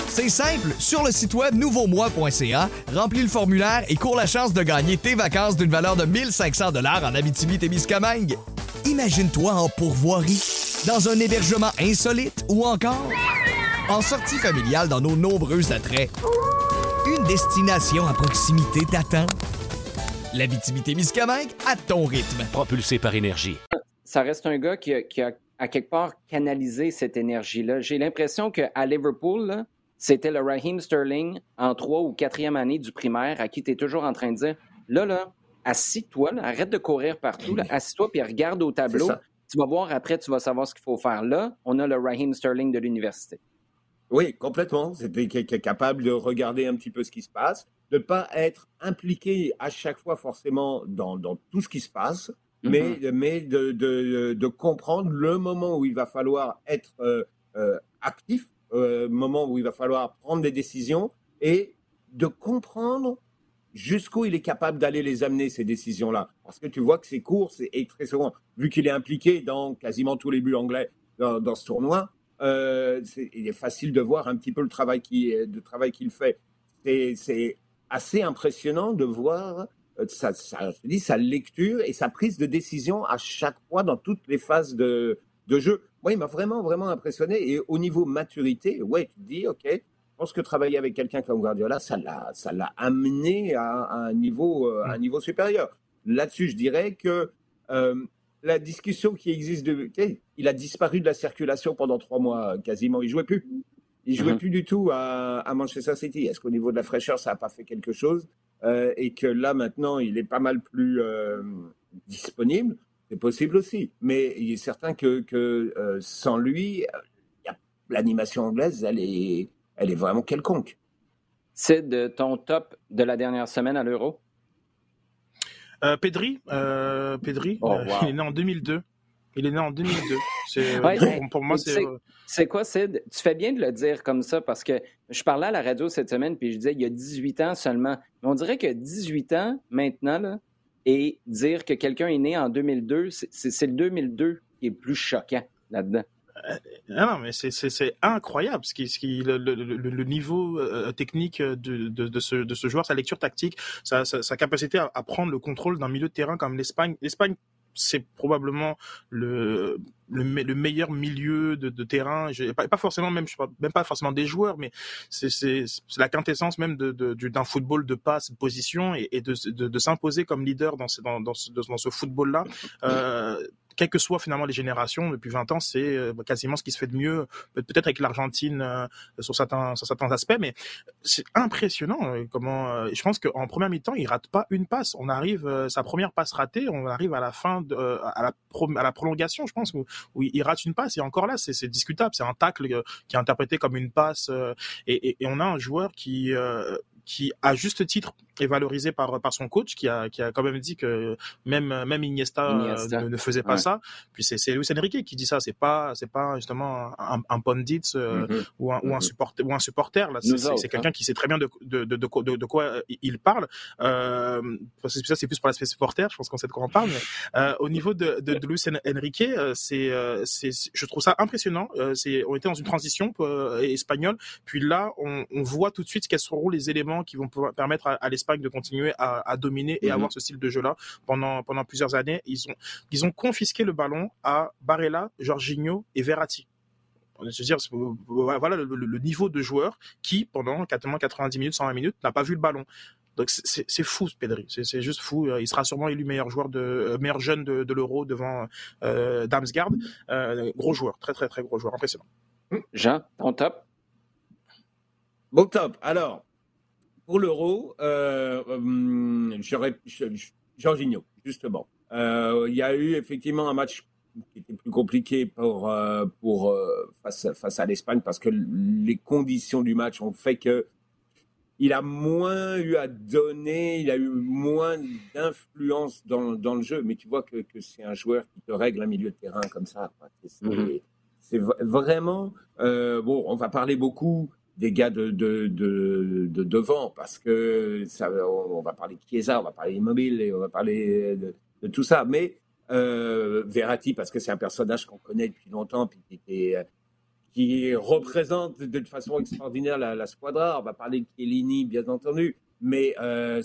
C'est simple, sur le site web nouveaumois.ca, remplis le formulaire et cours la chance de gagner tes vacances d'une valeur de 1500 dollars en Abitibi-Témiscamingue. Imagine-toi en pourvoirie, dans un hébergement insolite ou encore en sortie familiale dans nos nombreux attraits. Une destination à proximité t'attend. La Miscamingue à ton rythme. Propulsé par énergie. Ça reste un gars qui a, à quelque part canalisé cette énergie-là. J'ai l'impression qu'à Liverpool, c'était le Raheem Sterling en trois ou quatrième année du primaire à qui tu es toujours en train de dire là, là, assis-toi, arrête de courir partout, assis-toi puis regarde au tableau. Tu vas voir après, tu vas savoir ce qu'il faut faire. Là, on a le Raheem Sterling de l'université. Oui, complètement. C'était capable de regarder un petit peu ce qui se passe, de ne pas être impliqué à chaque fois forcément dans, tout ce qui se passe, mais, mm-hmm. mais de, de, comprendre le moment où il va falloir être euh, euh, actif, le euh, moment où il va falloir prendre des décisions et de comprendre jusqu'où il est capable d'aller les amener, ces décisions-là? Parce que tu vois que ses courses, et très souvent, vu qu'il est impliqué dans quasiment tous les buts anglais dans, ce tournoi, euh, il est facile de voir un petit peu le travail qu'il fait. C'est assez impressionnant de voir euh, sa, sa lecture et sa prise de décision à chaque fois dans toutes les phases de, de jeu. Moi, il m'a vraiment, vraiment impressionné. Et au niveau maturité, ouais, tu te dis, OK, pense que travailler avec quelqu'un comme Guardiola, ça l'a, ça l'a amené à, un niveau, euh, un niveau supérieur. Là-dessus, je dirais que euh, la discussion qui existe, de, il a disparu de la circulation pendant trois mois quasiment. Il jouait plus. Il jouait mhm. plus du tout à, à Manchester City. Est-ce qu'au niveau de la fraîcheur, ça n'a pas fait quelque chose euh, Et que là, maintenant, il est pas mal plus disponible? C'est possible aussi. Mais il est certain que, que euh, sans lui, l'animation anglaise, elle est, elle est vraiment quelconque. C'est de ton top de la dernière semaine à l'Euro? Euh, Pedri, euh, Pedri oh, il est né en 2002. Il est né en 2002. C'est, pour, moi, c'est. C'est quoi, Sid? Tu fais bien de le dire comme ça parce que je parlais à la radio cette semaine puis je disais il y a 18 ans seulement. Mais on dirait que 18 ans maintenant, là, et dire que quelqu'un est né en 2002, c'est le 2002 qui est plus choquant là-dedans. Euh, non, mais c'est incroyable ce qui, ce qui, le, le, le, niveau euh, technique de, de, de, ce, de ce joueur, sa lecture tactique, sa, sa, sa capacité à, à, prendre le contrôle d'un milieu de terrain comme l'Espagne. L'Espagne c'est probablement le, le, meilleur milieu de, de terrain. Pas, pas, forcément même, même pas forcément des joueurs, mais c'est la quintessence même d'un de, de, football de passe, de position et, et de, de, s'imposer comme leader dans ce, dans ce, dans ce football-là. Euh, quelles que soient finalement les générations, depuis 20 ans, c'est euh, quasiment ce qui se fait de mieux, peut-être avec l'Argentine euh, sur certains sur certains aspects, mais c'est impressionnant euh, comment. je pense qu'en première mi-temps, il rate pas une passe. On arrive sa première passe ratée, on arrive à la fin de, à la à la prolongation, je pense où, il rate une passe et encore là, c'est discutable. C'est un tacle qui est interprété comme une passe et, et, et on a un joueur qui qui à juste titre est valorisé par par son coach qui a qui a quand même dit que même même Iniesta, euh, ne, faisait pas ça puis c'est c'est Luis Enrique qui dit ça c'est pas c'est pas justement un, un pundit euh, mm-hmm. ou un ou un mm-hmm. supporter ou un supporter là c'est quelqu'un hein. qui sait très bien de de de, de, de quoi il parle euh, ça c'est plus pour l'aspect supporter je pense qu'on sait de quoi on parle mais euh, au niveau de de, de Luis Enrique euh, c'est c'est je trouve ça impressionnant c'est on était dans une transition espagnole puis là on, on voit tout de suite quels seront les éléments qui vont pouvoir permettre à, l'Espagne de continuer à, dominer et mhm. avoir ce style de jeu-là pendant, pendant plusieurs années. Ils ont, ils ont confisqué le ballon à Barella, Jorginho et Verratti. Je veux dire, voilà le, niveau de joueur qui, pendant 90 minutes, 120 minutes, n'a pas vu le ballon. Donc c'est fou, Pedri. C'est juste fou. Il sera sûrement élu meilleur joueur de euh, meilleur jeune de, l'Euro devant euh, Damsgaard. Euh, gros joueur, très très très gros joueur, impressionnant. Jean, ton top. Bon top. Alors, pour l'euro, euh, hum, Jorginho, justement. Euh, il y a eu effectivement un match qui était plus compliqué pour, euh, pour euh, face, face à l'Espagne parce que les conditions du match ont fait que il a moins eu à donner, il a eu moins d'influence dans, dans, le jeu. Mais tu vois que, que c'est un joueur qui te règle un milieu de terrain comme ça. C'est mm-hmm. vraiment bon. On va parler beaucoup des gars de, de, de, devant, parce que ça, on, va parler de Chiesa, on va parler Immobile, et on va parler de, tout ça. Mais euh, Verratti, parce que c'est un personnage qu'on connaît depuis longtemps, puis qui, représente de façon extraordinaire la, squadra. On va parler de Chiellini, bien entendu. Mais euh,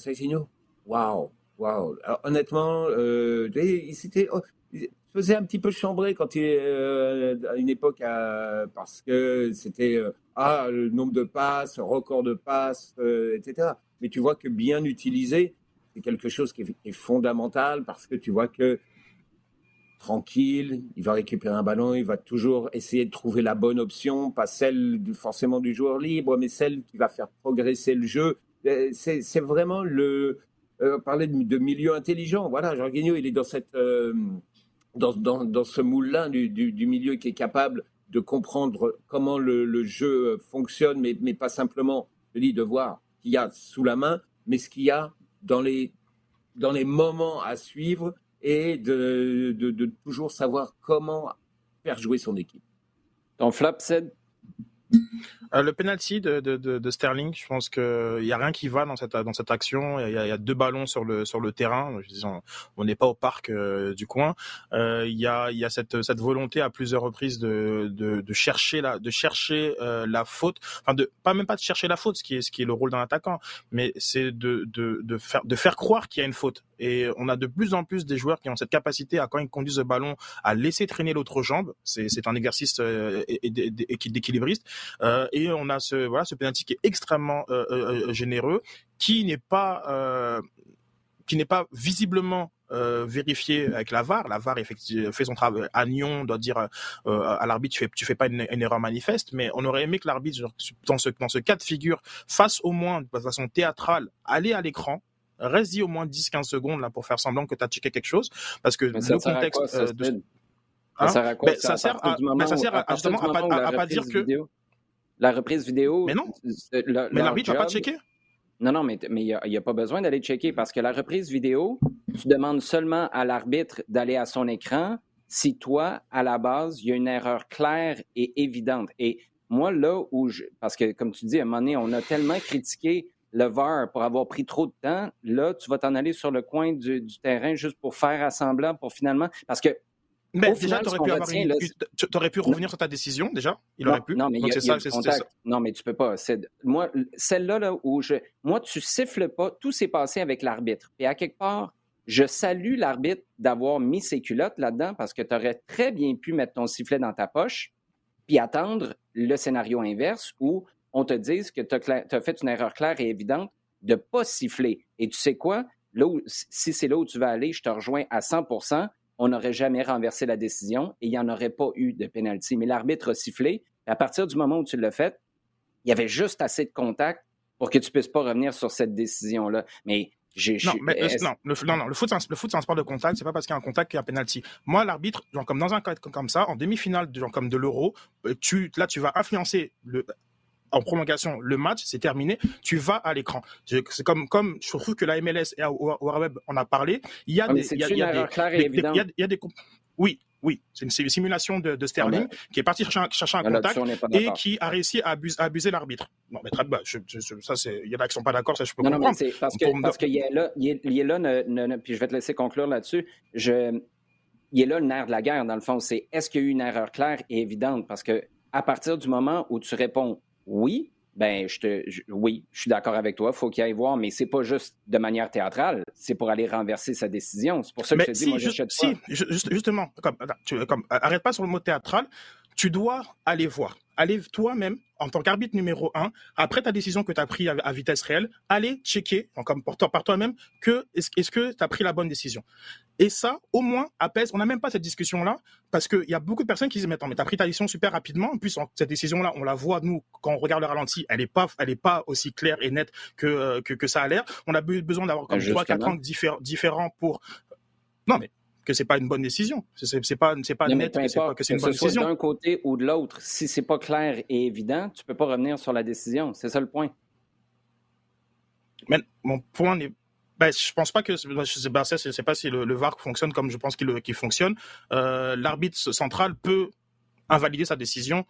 waouh, waouh. Honnêtement, euh, il s'était, oh, faisait un petit peu chambrer quand il euh, à une époque parce que c'était euh, ah le nombre de passes, record de passes, euh, etc. Mais tu vois que bien utilisé, c'est quelque chose qui est, fondamental parce que tu vois que tranquille, il va récupérer un ballon, il va toujours essayer de trouver la bonne option, pas celle forcément du joueur libre, mais celle qui va faire progresser le jeu. C'est vraiment le parler de, milieu intelligent. Voilà, Jorginho, il est dans cette dans, dans, dans ce moule-là du, milieu qui est capable de comprendre comment le, jeu fonctionne, mais, pas simplement, je dis, de voir ce qu'il y a sous la main, mais ce qu'il y a dans les, dans moments à suivre et de, toujours savoir comment faire jouer son équipe. Flop, c'est Euh, le penalty de, Sterling, je pense qu'il n'y a rien qui va dans cette, action. Il y, a, deux ballons sur le, sur le terrain. on n'est pas au parc euh, du coin. Euh, il y a, cette, volonté à plusieurs reprises de, chercher, la, faute. Enfin, pas même pas de chercher la faute, ce qui est, le rôle d'un attaquant, mais c'est de faire croire qu'il y a une faute. Et on a de plus en plus des joueurs qui ont cette capacité à, quand ils conduisent le ballon, à laisser traîner l'autre jambe. C'est un exercice d'équilibriste. Euh, et on a ce voilà ce penalty qui est extrêmement euh, euh, généreux, qui n'est pas qui n'est pas visiblement vérifié avec la VAR. La VAR fait son travail. Agnon doit dire à l'arbitre tu fais tu fais pas une, erreur manifeste, mais on aurait aimé que l'arbitre dans ce dans ce cas de figure fasse au moins de façon théâtrale aller à l'écran. Reste-y au moins 10-15 secondes là pour faire semblant que tu as checké quelque chose parce que le contexte de... ça sert à quoi? ça, sert à, ça sert à, justement à pas, pas dire que la reprise vidéo. Mais non. mais l'arbitre va pas checker. Non, non, mais il n'y a, pas besoin d'aller checker parce que la reprise vidéo, tu demandes seulement à l'arbitre d'aller à son écran si toi, à la base, il y a une erreur claire et évidente. Et moi, là où je. Parce que, comme tu dis, à un moment donné, on a tellement critiqué le VAR pour avoir pris trop de temps. Là, tu vas t'en aller sur le coin du, du terrain juste pour faire assemblant, pour finalement. Parce que mais déjà, tu aurais, pu revenir sur ta décision, déjà? Il aurait pu? Non, mais il ça, Non, mais tu peux pas. Moi, celle-là, là, où je. Moi, tu siffles pas. Tout s'est passé avec l'arbitre. Et à quelque part, je salue l'arbitre d'avoir mis ses culottes là-dedans parce que tu aurais très bien pu mettre ton sifflet dans ta poche puis attendre le scénario inverse où on te dise que tu as, fait une erreur claire et évidente de ne pas siffler. Et tu sais quoi? Là si c'est là où tu vas aller, je te rejoins à 100 on n'aurait jamais renversé la décision et il n'y en aurait pas eu de pénalty. Mais l'arbitre a sifflé. À partir du moment où tu l'as fait, il y avait juste assez de contact pour que tu ne puisses pas revenir sur cette décision-là. Mais j'ai. Non, mais, non, le, non, non, le foot, le foot, c'est un sport de contact. C'est pas parce qu'il y a un contact qu'il y a un penalty. Moi, l'arbitre, genre comme dans un cas comme ça, en demi-finale, genre comme de l'Euro, euh, tu, là, tu vas influencer le, en prolongation, le match, c'est terminé, tu vas à l'écran. C'est comme, comme je trouve que la MLS et Web on a parlé, il y a des, il y a, des, des, oui, oui, c'est une simulation de, de Sterling ah qui est parti chercher un, contact et qui a réussi à abuser, l'arbitre. Non, mais très, bah, ça, c'est, il y en a qui sont pas d'accord, ça je peux non, comprendre. Non, mais parce que, parce qu'il est là, il est, là, puis je vais te laisser conclure là-dessus. Je, il est là le nerf de la guerre, dans le fond. C'est est-ce qu'il y a eu une erreur claire et évidente? Parce que à partir du moment où tu réponds oui, ben je te oui, je suis d'accord avec toi, faut qu'il aille voir, mais c'est pas juste de manière théâtrale, c'est pour aller renverser sa décision. C'est pour ça que je te dis, moi, j'achète si, justement, comme, comme, arrête pas sur le mot théâtral, tu dois aller voir. Allez toi-même, en tant qu'arbitre numéro un, après ta décision que tu as prise à, vitesse réelle, aller checker, comme par toi-même, que est-ce que tu as pris la bonne décision. Et ça, au moins, apaise. On n'a même pas cette discussion-là, parce qu'il y a beaucoup de personnes qui disent, mais attends, mais t'as pris ta décision super rapidement. En plus, cette décision-là, on la voit, nous, quand on regarde le ralenti, elle n'est pas, elle est pas aussi claire et nette que, euh, que, que ça a l'air. On a besoin d'avoir comme trois, quatre angles différents pour, non, mais que c'est pas une bonne décision. C'est pas c'est pas net que c'est que c'est une bonne décision. D'un côté ou de l'autre, si c'est pas clair et évident, tu peux pas revenir sur la décision. C'est ça le point. Mais mon point n'est ben, je pense pas que je sais, ben, sais pas si le, VAR fonctionne comme je pense qu'il fonctionne. Euh, L'arbitre central peut invalider sa décision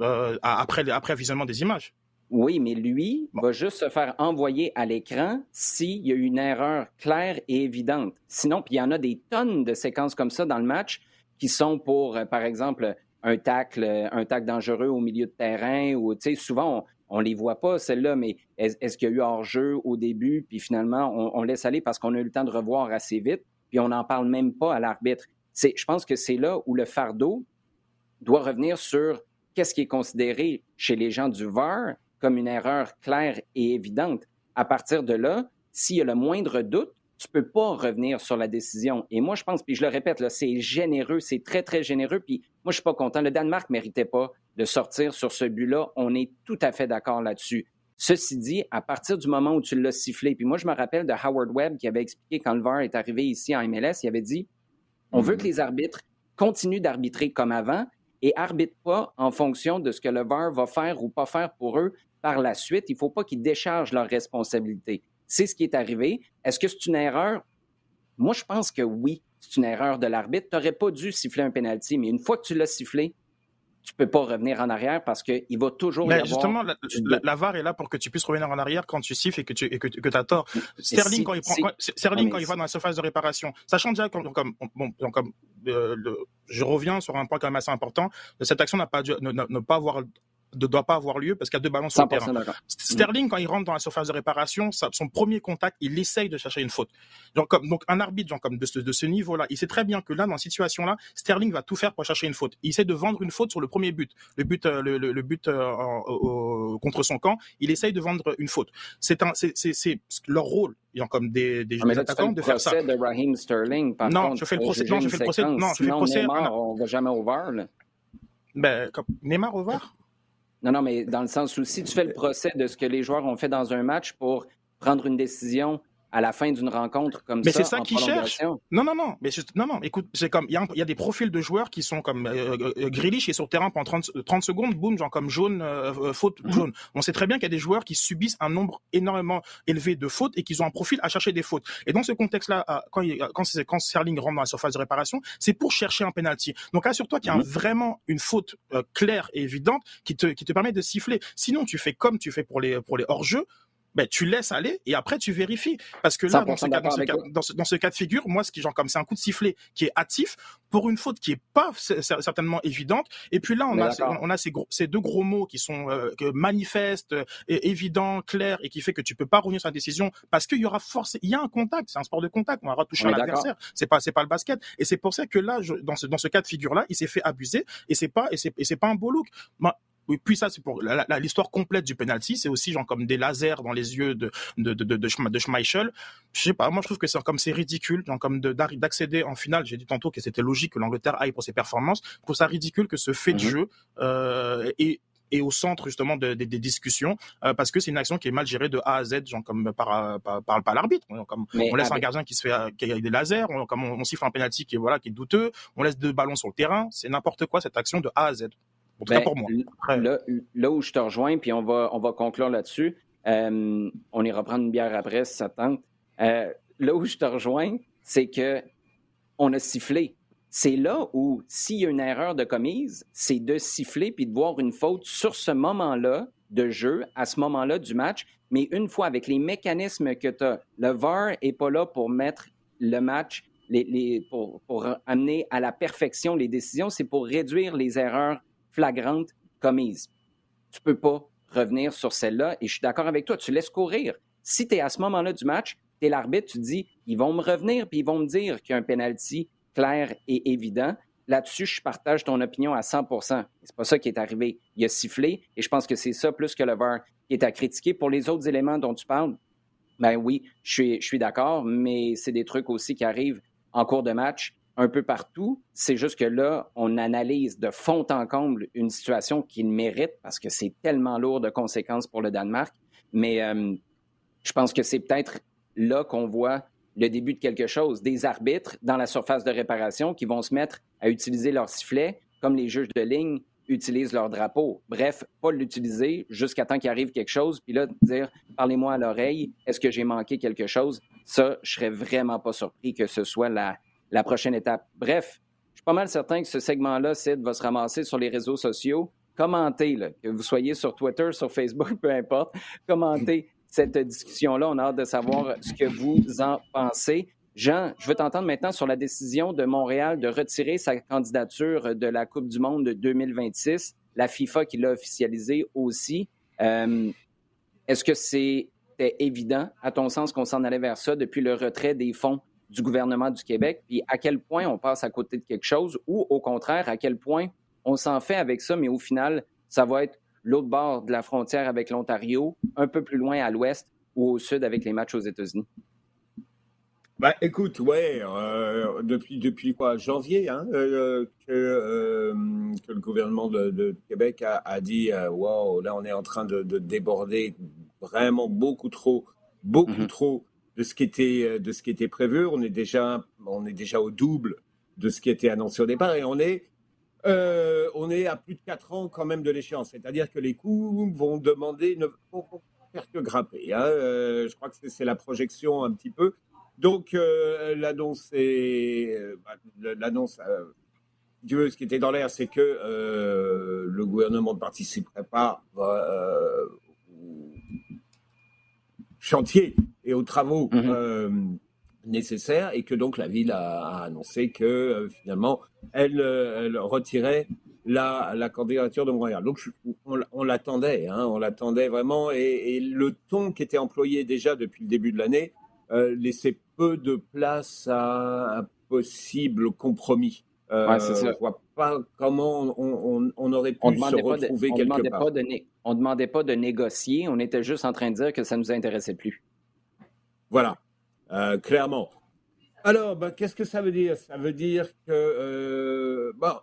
euh, après après visionnement des images. Oui, mais lui va juste se faire envoyer à l'écran s'il y a une erreur claire et évidente. Sinon, puis il y en a des tonnes de séquences comme ça dans le match qui sont pour, euh, par exemple, un tacle, un tacle dangereux au milieu de terrain ou, tu sais, souvent, on, ne les voit pas, celles-là, mais est-ce qu'il y a eu hors-jeu au début, puis finalement, on, laisse aller parce qu'on a eu le temps de revoir assez vite, puis on n'en parle même pas à l'arbitre. Je pense que c'est là où le fardeau doit revenir sur qu'est-ce qui est considéré chez les gens du VAR comme une erreur claire et évidente. À partir de là, s'il y a le moindre doute, tu peux pas revenir sur la décision. Et moi, je pense, puis je le répète, c'est généreux, c'est très, très généreux. Puis moi, je suis pas content. Le Danemark méritait pas de sortir sur ce but-là. On est tout à fait d'accord là-dessus. Ceci dit, à partir du moment où tu l'as sifflé, puis moi, je me rappelle de Howard Webb qui avait expliqué quand le VAR est arrivé ici en MLS, il avait dit on veut que les arbitres continuent d'arbitrer comme avant et arbitrent pas en fonction de ce que le VAR va faire ou pas faire pour eux par la suite. Il ne faut pas qu'ils déchargent leurs responsabilités. C'est ce qui est arrivé. Est-ce que c'est une erreur? Moi, je pense que oui, c'est une erreur de l'arbitre. Tu n'aurais pas dû siffler un penalty, mais une fois que tu l'as sifflé, tu peux pas revenir en arrière parce qu'il va toujours y avoir... Justement, la, VAR est là pour que tu puisses revenir en arrière quand tu siffles et que tu et que, as tort. Sterling, quand il, prend, Sterling quand il va dans la surface de réparation, sachant déjà comme, comme, bon, comme euh, le, je reviens sur un point quand même assez important, cette action n'a pas dû, ne, pas avoir ne doit pas avoir lieu parce qu'il y a deux ballons sur le terrain. Sterling, quand il rentre dans la surface de réparation, son premier contact, il essaye de chercher une faute. Donc, comme, donc un arbitre genre, comme de ce, de ce niveau-là, il sait très bien que là, dans cette situation-là, Sterling va tout faire pour chercher une faute. Il essaie de vendre une faute sur le premier but, le but, euh, le, le, but euh, contre son camp. Il essaye de vendre une faute. C'est un, c'est, c'est, leur rôle comme des, des, ah, attaquants de faire ça. de Raheem Sterling, par non, je fais le procès. Non, je fais le procès. Non, je fais le procès. Neymar, on va jamais au VAR. Là. Ben, comme, Neymar au VAR? Non, non, mais dans le sens où si tu fais le procès de ce que les joueurs ont fait dans un match pour prendre une décision à la fin d'une rencontre comme mais ça. Mais c'est ça qu'ils cherchent. Non, non, non. Mais non, non. Écoute, c'est comme il y, a des profils de joueurs qui sont comme euh, euh Grealish est sur le terrain pendant 30, 30 secondes, boum, genre comme jaune, euh, euh, faute, mhm. jaune. On sait très bien qu'il y a des joueurs qui subissent un nombre énormément élevé de fautes et qu'ils ont un profil à chercher des fautes. Et dans ce contexte-là, quand, quand, quand Sterling rentre dans la surface de réparation, c'est pour chercher un penalty. Donc assure-toi qu'il y a mhm. vraiment une faute claire et évidente qui te, qui te permet de siffler. Sinon, tu fais comme tu fais pour les, pour les hors-jeux ben, tu laisses aller et après tu vérifies. Parce que là, dans ce, cas, dans, ce cas, de figure, moi, ce qui genre comme c'est un coup de sifflet qui est hâtif pour une faute qui est pas certainement évidente. Et puis là, on a, on a ces, gros, ces deux gros mots qui sont euh, manifestes, euh, et évidents, clairs et qui fait que tu peux pas revenir sur la décision parce qu'il y aura forcément, il y a un contact, c'est un sport de contact, on va toucher l'adversaire. C'est pas, c'est pas le basket. Et c'est pour ça que là, je, dans ce, dans ce cas de figure là, il s'est fait abuser et c'est pas, et c'est, et c'est pas un beau look. Oui, puis ça, c'est pour l'histoire complète du penalty. C'est aussi genre comme des lasers dans les yeux de de de de, de Schmeichel. Je sais pas, moi je trouve que c'est comme c'est ridicule, genre comme d'accéder en finale. J'ai dit tantôt que c'était logique que l'Angleterre aille pour ses performances. Je trouve ça ridicule que ce fait de mhm. jeu euh, est est au centre justement des discussions euh, parce que c'est une action qui est mal gérée de A à Z, genre comme par par, par, l'arbitre. Comme on laisse un gardien qui se fait qui a des lasers, on, comme on, siffle un penalty qui est voilà qui est douteux, on laisse deux ballons sur le terrain, c'est n'importe quoi cette action de A à Z. Ben, pour moi. Là, où je te rejoins, puis on va, on va conclure là-dessus, euh, on ira prendre une bière après si ça tente. Euh, là où je te rejoins, c'est que on a sifflé. C'est là où, s'il y a une erreur de commise, c'est de siffler puis de voir une faute sur ce moment-là de jeu, à ce moment-là du match. Mais une fois avec les mécanismes que tu as, le VAR n'est pas là pour mettre le match, les, pour, pour, amener à la perfection les décisions, c'est pour réduire les erreurs flagrante commise. Tu peux pas revenir sur celle-là et je suis d'accord avec toi, tu laisses courir. Si tu es à ce moment-là du match, tu es l'arbitre, tu dis, ils vont me revenir puis ils vont me dire qu'il y a un penalty clair et évident. Là-dessus, je partage ton opinion à 100% C'est pas ça qui est arrivé. Il a sifflé et je pense que c'est ça plus que le VAR qui est à critiquer. Pour les autres éléments dont tu parles, ben oui, je suis, je suis d'accord, mais c'est des trucs aussi qui arrivent en cours de match un peu partout. C'est juste que là, on analyse de fond en comble une situation qu'il mérite parce que c'est tellement lourd de conséquences pour le Danemark. Mais euh, je pense que c'est peut-être là qu'on voit le début de quelque chose. Des arbitres dans la surface de réparation qui vont se mettre à utiliser leur sifflet comme les juges de ligne utilisent leur drapeau. Bref, pas l'utiliser jusqu'à temps qu'il arrive quelque chose, puis là, dire parlez-moi à l'oreille, est-ce que j'ai manqué quelque chose? Ça, je serais vraiment pas surpris que ce soit la, la prochaine étape. Bref, je suis pas mal certain que ce segment-là, Sid, va se ramasser sur les réseaux sociaux. Commentez, que vous soyez sur Twitter, sur Facebook, peu importe. Commentez cette discussion-là. On a hâte de savoir ce que vous en pensez. Jean, je veux t'entendre maintenant sur la décision de Montréal de retirer sa candidature de la Coupe du Monde 2026. La FIFA qui l'a officialisé aussi. Euh, est-ce que c'est évident, à ton sens, qu'on s'en allait vers ça depuis le retrait des fonds du gouvernement du Québec, puis à quel point on passe à côté de quelque chose, ou au contraire, à quel point on s'en fait avec ça, mais au final, ça va être l'autre bord de la frontière avec l'Ontario, un peu plus loin à l'ouest ou au sud avec les matchs aux États-Unis. Bah, écoute, ouais, euh, depuis, depuis quoi? Janvier, hein, euh, euh, que, le gouvernement de, Québec a, dit Waouh, là, on est en train de, déborder vraiment beaucoup trop, beaucoup mm-hmm. trop de ce qui était euh, de ce qui était prévu. On est déjà on est déjà au double de ce qui était annoncé au départ et on est euh, on est à plus de 4 ans quand même de l'échéance. C'est-à-dire que les coûts vont demander ne vont faire que grimper. Hein. Euh, je crois que c'est la projection un petit peu. Donc l'annonce est bah, l'annonce veux, ce qui était dans l'air, c'est que le gouvernement ne participerait pas au chantier et aux travaux mhm. euh, nécessaires et que donc la ville a, annoncé que finalement elle, retirait la, la, candidature de Montréal. Donc on, l'attendait, hein, on l'attendait vraiment et, le ton qui était employé déjà depuis le début de l'année laissait peu de place à un possible compromis. Euh, pas comment on, aurait pu se retrouver quelque part. on ne demandait pas de négocier, on était juste en train de dire que ça ne nous intéressait plus. Voilà, euh, clairement. Alors, ben, qu'est-ce que ça veut dire? Ça veut dire que, euh, bon,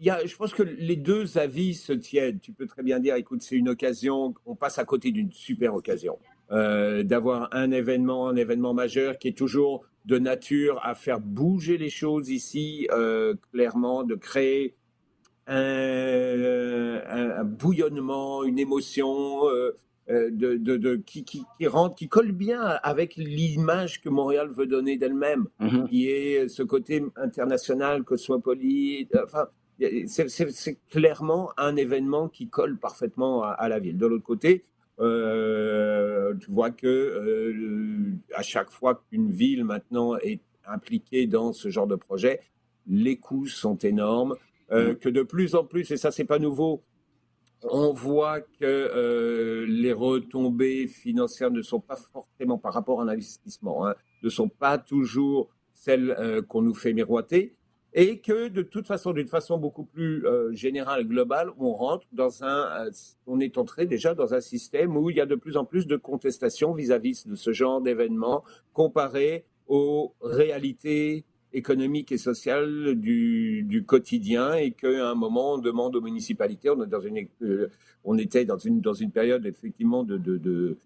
y a, je pense que les deux avis se tiennent. Tu peux très bien dire, écoute, c'est une occasion, on passe à côté d'une super occasion. Euh, d'avoir un événement, un événement majeur qui est toujours de nature à faire bouger les choses ici, euh, clairement, de créer un, bouillonnement, une émotion euh, de, de, qui, qui, rentre, qui colle bien avec l'image que Montréal veut donner d'elle-même, mm-hmm. qui est ce côté international, cosmopolite. Enfin, c'est clairement un événement qui colle parfaitement à la ville. De l'autre côté, euh, tu vois que euh, à chaque fois qu'une ville maintenant est impliquée dans ce genre de projet, les coûts sont énormes, euh, mmh. que de plus en plus, et ça c'est pas nouveau, on voit que les retombées financières ne sont pas forcément par rapport à un investissement, hein, ne sont pas toujours celles qu'on nous fait miroiter et que de toute façon, d'une façon beaucoup plus euh, générale, globale, on rentre dans un, euh, on est entré déjà dans un système où il y a de plus en plus de contestations vis-à-vis de ce genre d'événements comparé aux réalités économiques et sociales du, quotidien et qu'à un moment on demande aux municipalités, euh, on était dans une, dans une période effectivement de, de,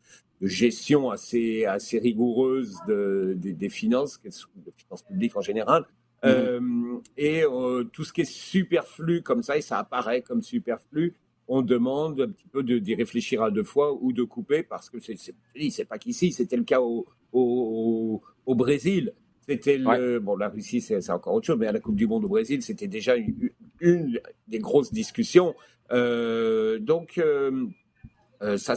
gestion assez, assez rigoureuse de, des finances, des finances publiques en général, Mmh. Euh, et euh, tout ce qui est superflu comme ça, et ça apparaît comme superflu, on demande un petit peu d'y réfléchir à deux fois ou de couper parce que c'est, pas qu'ici, c'était le cas au, au, au Brésil. C'était le, bon, la Russie, c'est, encore autre chose, mais à la Coupe du Monde au Brésil, c'était déjà une, une, des grosses discussions. Euh, donc, euh ça,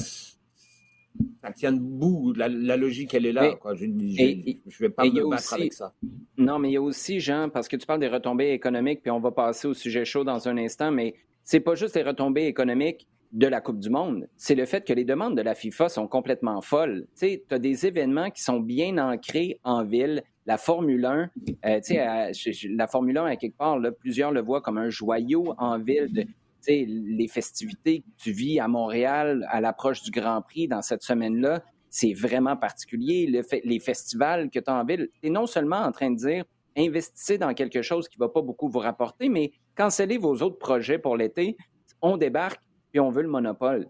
ça tient debout. La, la logique, elle est là. Je ne vais pas me battre avec ça. Non, mais il y a aussi, Jean, parce que tu parles des retombées économiques, puis on va passer au sujet chaud dans un instant, mais c'est pas juste les retombées économiques de la Coupe du Monde, c'est le fait que les demandes de la FIFA sont complètement folles. Tu as des événements qui sont bien ancrés en ville. La Formule 1, euh, tu sais, la Formule 1, à quelque part, là, plusieurs le voient comme un joyau en ville. De, les festivités que tu vis à Montréal à l'approche du Grand Prix dans cette semaine-là, c'est vraiment particulier. les festivals que tu as en ville, tu es non seulement en train de dire investissez dans quelque chose qui ne va pas beaucoup vous rapporter, mais cancellez vos autres projets pour l'été, on débarque et on veut le monopole.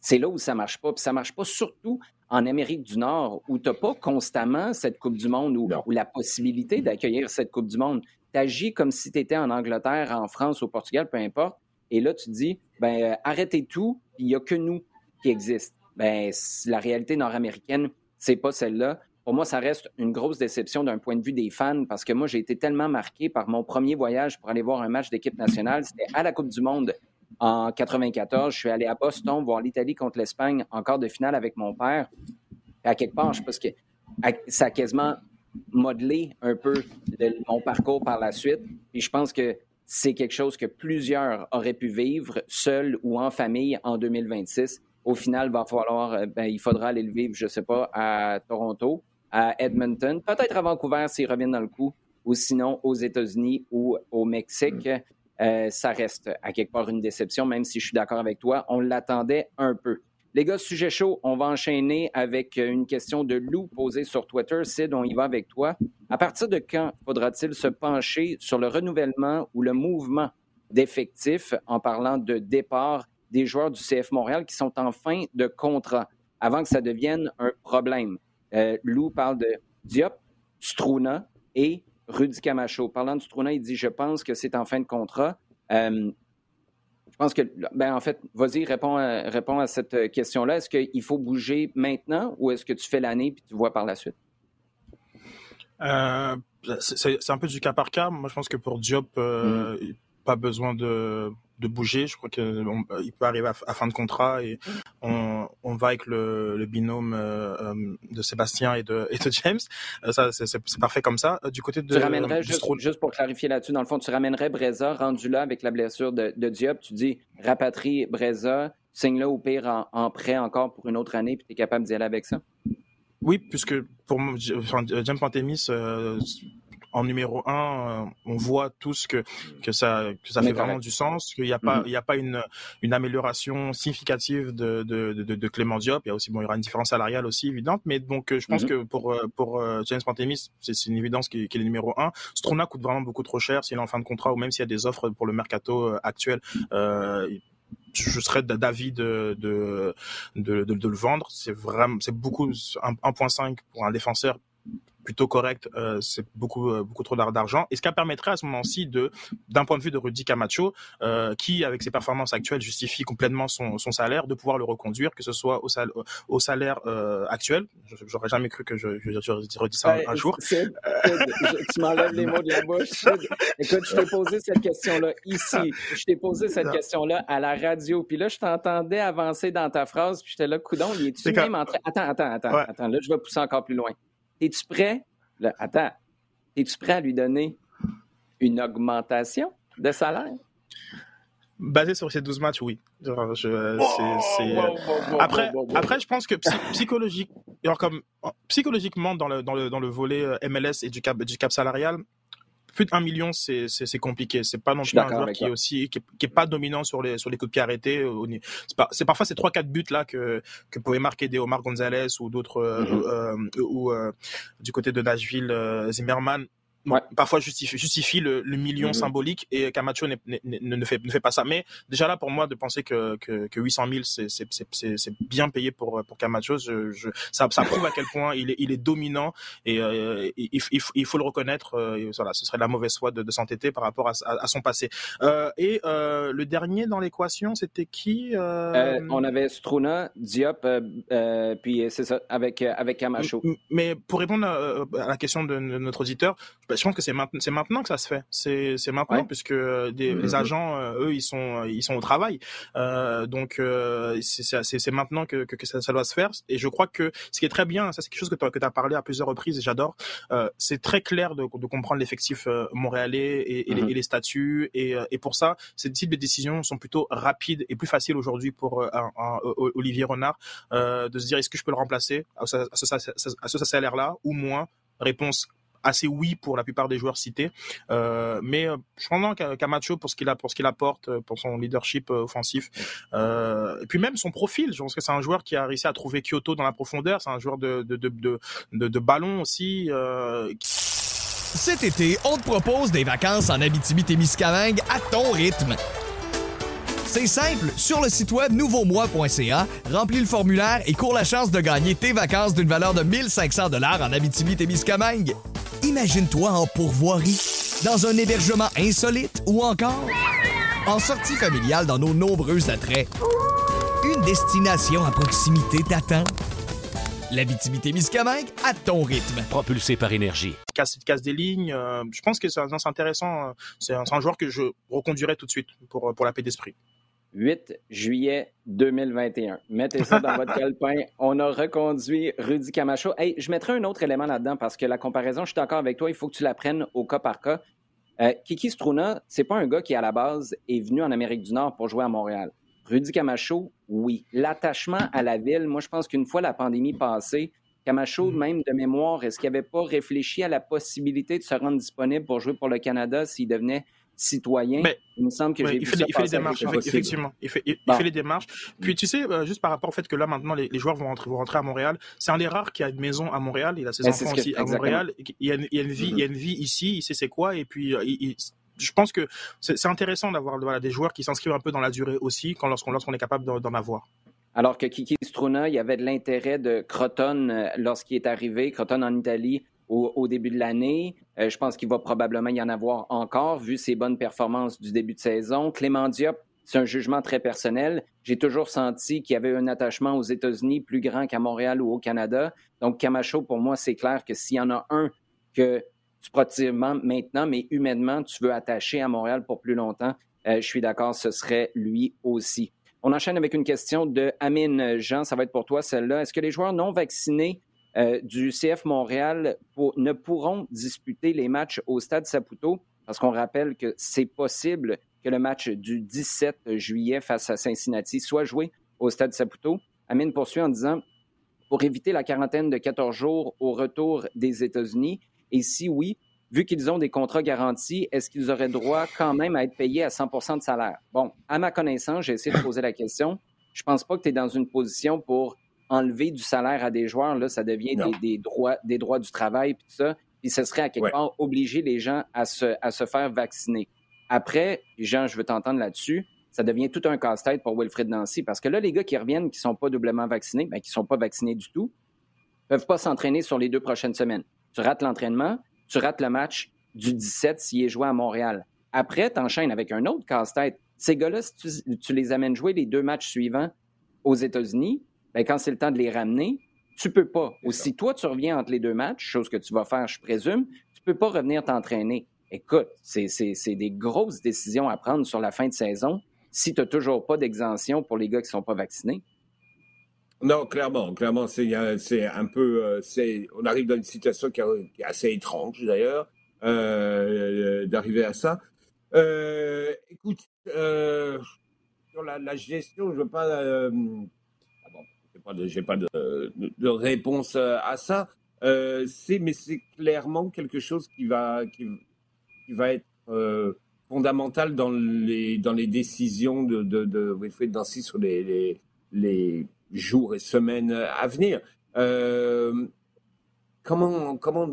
C'est là où ça ne marche pas. Puis ça ne marche pas surtout en Amérique du Nord, où tu n'as pas constamment cette Coupe du Monde ou, ou la possibilité d'accueillir cette Coupe du Monde. Tu agis comme si tu étais en Angleterre, en France, au Portugal, peu importe. Et là, tu te dis, ben, euh, arrêtez tout, il n'y a que nous qui existent. Ben, la réalité nord-américaine, c'est pas celle-là. Pour moi, ça reste une grosse déception d'un point de vue des fans parce que moi, j'ai été tellement marqué par mon premier voyage pour aller voir un match d'équipe nationale. C'était à la Coupe du Monde en 94. Je suis allé à Boston voir l'Italie contre l'Espagne en quart de finale avec mon père. à quelque part, je pense que ça a quasiment modelé un peu mon parcours par la suite. Et je pense que c'est quelque chose que plusieurs auraient pu vivre seuls ou en famille en 2026. Au final, va falloir, euh, ben, il faudra aller le vivre, je ne sais pas, à Toronto, à Edmonton, peut-être à Vancouver s'ils reviennent dans le coup, ou sinon aux États-Unis ou au Mexique. Mm. Euh, ça reste à quelque part une déception, même si je suis d'accord avec toi. On l'attendait un peu. Les gars, sujet chaud, on va enchaîner avec une question de Lou posée sur Twitter. Sid, on y va avec toi. À partir de quand faudra-t-il se pencher sur le renouvellement ou le mouvement d'effectifs en parlant de départ des joueurs du CF Montréal qui sont en fin de contrat avant que ça devienne un problème? Euh, Lou parle de Diop, Struna et Rudy Camacho. Parlant de Struna, il dit Je pense que c'est en fin de contrat. Euh, pense que, ben en fait, vas-y, réponds à, réponds à cette question-là. Est-ce qu'il faut bouger maintenant ou est-ce que tu fais l'année puis tu vois par la suite? Euh, c'est un peu du cas par cas. Moi, je pense que pour Diop, euh, mm. pas besoin de, de bouger. Je crois qu'il euh, peut arriver à, fin de contrat et on, on va avec le, le binôme euh, euh, de Sébastien et de, et de James. ça, c'est parfait comme ça. Du côté de. Tu ramènerais, juste, juste, pour clarifier là-dessus, dans le fond, tu ramènerais Breza rendu là avec la blessure de, de Diop. Tu dis rapatrie Breza, signe-le au pire en, en, prêt encore pour une autre année, puis tu es capable d'y aller avec ça? Oui, puisque pour enfin, James Pantemis, euh, en numéro un, euh, on voit tous que que ça que ça fait vraiment du sens, qu'il n'y a pas mm-hmm. il y a pas une une amélioration significative de de, de, de Clément Diop. Il y a aussi bon il y aura une différence salariale aussi évidente, mais donc euh, je pense mm-hmm. que pour pour James Pantemis, c'est une évidence qu'il est numéro un. Strona coûte vraiment beaucoup trop cher s'il est en fin de contrat ou même s'il y a des offres pour le mercato actuel. Euh, je serais d'avis de de, de, de, le vendre. C'est vraiment, c'est beaucoup 1.5 pour un défenseur plutôt correct, euh, c'est beaucoup euh, beaucoup trop d'argent. Et ce qui permettrait à ce moment-ci de, d'un point de vue de Rudy Camacho, euh, qui avec ses performances actuelles justifie complètement son, son salaire, de pouvoir le reconduire, que ce soit au, sal, au salaire euh, actuel. J'aurais jamais cru que je, je, je, redis ça un, jour. tu m'enlèves les mots de la bouche. Écoute, je t'ai posé cette question-là ici. Je t'ai posé cette question-là à la radio. Puis là, je t'entendais avancer dans ta phrase. Puis j'étais là, coudon, il est-tu même en train... Attends, attends, attends, attends. Là, je vais pousser encore plus loin. Es-tu prêt? attends, es-tu prêt à lui donner une augmentation de salaire? Basé sur ces 12 matchs, oui. après, après, je pense que psychologique, comme, psychologiquement, dans le, dans le, dans le volet euh, MLS et du cap, du cap salarial, plus de 1 million, c'est compliqué. C'est pas non plus un joueur qui est aussi qui est, pas dominant sur les sur les coups de pied arrêtés. C'est parfois ces trois quatre buts là que que pouvait marquer des Omar Gonzalez ou d'autres euh, mm-hmm. euh, ou euh, du côté de Nashville Zimmerman parfois justifie, justifie le, le million mm-hmm. symbolique et Camacho ne, ne, fait, ne fait pas ça. Mais déjà là, pour moi, de penser que, que, que 800 000, c'est bien payé pour, pour Camacho, je, je, ça, ça prouve à quel point il est, il est dominant et euh, il, il, faut le reconnaître. Euh, voilà, ce serait la mauvaise foi de, de s'entêter par rapport à, à, son passé. Euh, et euh, le dernier dans l'équation, c'était qui euh? On avait Struna, Diop, puis c'est ça, avec, avec Camacho. Mais pour répondre à, la question de notre auditeur, je pense que c'est maintenant, c'est maintenant que ça se fait. C'est, c'est maintenant puisque euh, des, les mm-hmm. agents, euh, eux, ils sont, ils sont au travail. Euh, donc euh, c'est, maintenant que, que, que ça, ça, doit se faire. Et je crois que ce qui est très bien, ça c'est quelque chose que tu que as parlé à plusieurs reprises et j'adore. Euh, c'est très clair de, de comprendre l'effectif montréalais et, et, les, et, les, statuts. Et, et pour ça, ces types de décisions sont plutôt rapides et plus faciles aujourd'hui pour un, un, Olivier Renard de se dire est-ce que je peux le remplacer? À ce, ce salaire-là ou moins? Réponse assez oui pour la plupart des joueurs cités. Euh, mais euh, je pense Camacho pour ce qu'il a, pour ce qu'il apporte, euh, pour son leadership offensif, et puis même son profil. Je pense que c'est un joueur qui a réussi à trouver Kyoto dans la profondeur. C'est un joueur de de de de, de, ballon aussi. Cet été, on te propose des vacances en Abitibi-Témiscamingue à ton rythme. C'est simple, sur le site web nouveaumois.ca, remplis le formulaire et cours la chance de gagner tes vacances d'une valeur de 1500 dollars en Abitibi-Témiscamingue. Imagine-toi en pourvoirie, dans un hébergement insolite ou encore en sortie familiale dans nos nombreux attraits. Une destination à proximité t'attend. L'Abitibi-Témiscamingue à ton rythme. Propulsé par énergie. Casse, casse des lignes. Euh, je pense que c'est intéressant. Euh, c'est un, un, joueur que je reconduirais tout de suite pour, pour la paix d'esprit. 8 juillet 2021. Mettez ça dans votre calepin. On a reconduit Rudy Camacho. Hey, je mettrai un autre élément là-dedans parce que la comparaison, je suis d'accord avec toi, il faut que tu la prennes au cas par cas. Euh, Kiki Struna, c'est pas un gars qui, à la base, est venu en Amérique du Nord pour jouer à Montréal. Rudy Camacho, oui. L'attachement à la ville, moi, je pense qu'une fois la pandémie passée, Camacho, mm. même de mémoire, est-ce qu'il n'avait pas réfléchi à la possibilité de se rendre disponible pour jouer pour le Canada s'il devenait citoyen. il me semble que j'ai il, fait, il fait les démarches, effectivement. Il fait, il, fait les démarches. Puis tu sais, euh, juste par rapport au fait que là maintenant les, joueurs vont rentrer, vont rentrer à Montréal, c'est un des rares qui a une maison à Montréal. Il a ses enfants aussi à Montréal. Il y, a, il y a une vie, il y a une vie ici. Il sait c'est quoi. Et puis euh, je pense que c'est intéressant d'avoir voilà, des joueurs qui s'inscrivent un peu dans la durée aussi, quand lorsqu'on lorsqu'on est capable d'en avoir. Alors que Kiki Struna, il y avait de l'intérêt de Croton euh, lorsqu'il est arrivé, Croton en Italie, au, début de l'année. Euh, je pense qu'il va probablement y en avoir encore, vu ses bonnes performances du début de saison. Clément Diop, c'est un jugement très personnel. J'ai toujours senti qu'il y avait un attachement aux États-Unis plus grand qu'à Montréal ou au Canada. Donc, Camacho, pour moi, c'est clair que s'il y en a un que sportivement maintenant, mais humainement, tu veux attacher à Montréal pour plus longtemps, je suis d'accord, ce serait lui aussi. On enchaîne avec une question de Amine Jean. Ça va être pour toi, celle-là. Est-ce que les joueurs non vaccinés euh, du CF Montréal ne pourront disputer les matchs au Stade Saputo? Parce qu'on rappelle que c'est possible que le match du 17 juillet face à Cincinnati soit joué au Stade Saputo. Amine poursuit en disant pour éviter la quarantaine de 14 jours au retour des États-Unis? Et si oui, vu qu'ils ont des contrats garantis, est-ce qu'ils auraient droit quand même à être payés à 100% de salaire? Bon, à ma connaissance, j'ai essayé de poser la question. Je pense pas que tu es dans une position pour enlever du salaire à des joueurs. Là, ça devient des, droits, des droits du travail, puis ça. Puis ce serait à quelque part obliger les gens à se, à se faire vacciner. Après, Jean, je veux t'entendre là-dessus, ça devient tout un casse-tête pour Wilfred Nancy, parce que là, les gars qui reviennent, qui ne sont pas doublement vaccinés, ben, qui ne sont pas vaccinés du tout, ne peuvent pas s'entraîner sur les deux prochaines semaines. Tu rates l'entraînement, tu rates le match du 17 s'il est joué à Montréal. Après, tu enchaînes avec un autre casse-tête. Ces gars-là, si tu, les amènes jouer les deux matchs suivants aux États-Unis, ben, quand c'est le temps de les ramener, tu peux pas. Ou si toi, tu reviens entre les deux matchs, chose que tu vas faire, je présume, tu peux pas revenir t'entraîner. Écoute, c'est des grosses décisions à prendre sur la fin de saison si tu n'as toujours pas d'exemption pour les gars qui ne sont pas vaccinés. Non, clairement, clairement, c'est un peu, euh, on arrive dans une situation qui, est assez étrange d'ailleurs euh, d'arriver à ça. Euh, écoute, sur la, gestion, je veux pas, ah bon, j'ai pas, de, de, réponse à ça. c'est, mais c'est clairement quelque chose qui va, qui, qui va être fondamental dans les, dans les décisions de, de, de Wilfried Nancy sur les, les, les jours et semaines à venir. Euh, comment, comment,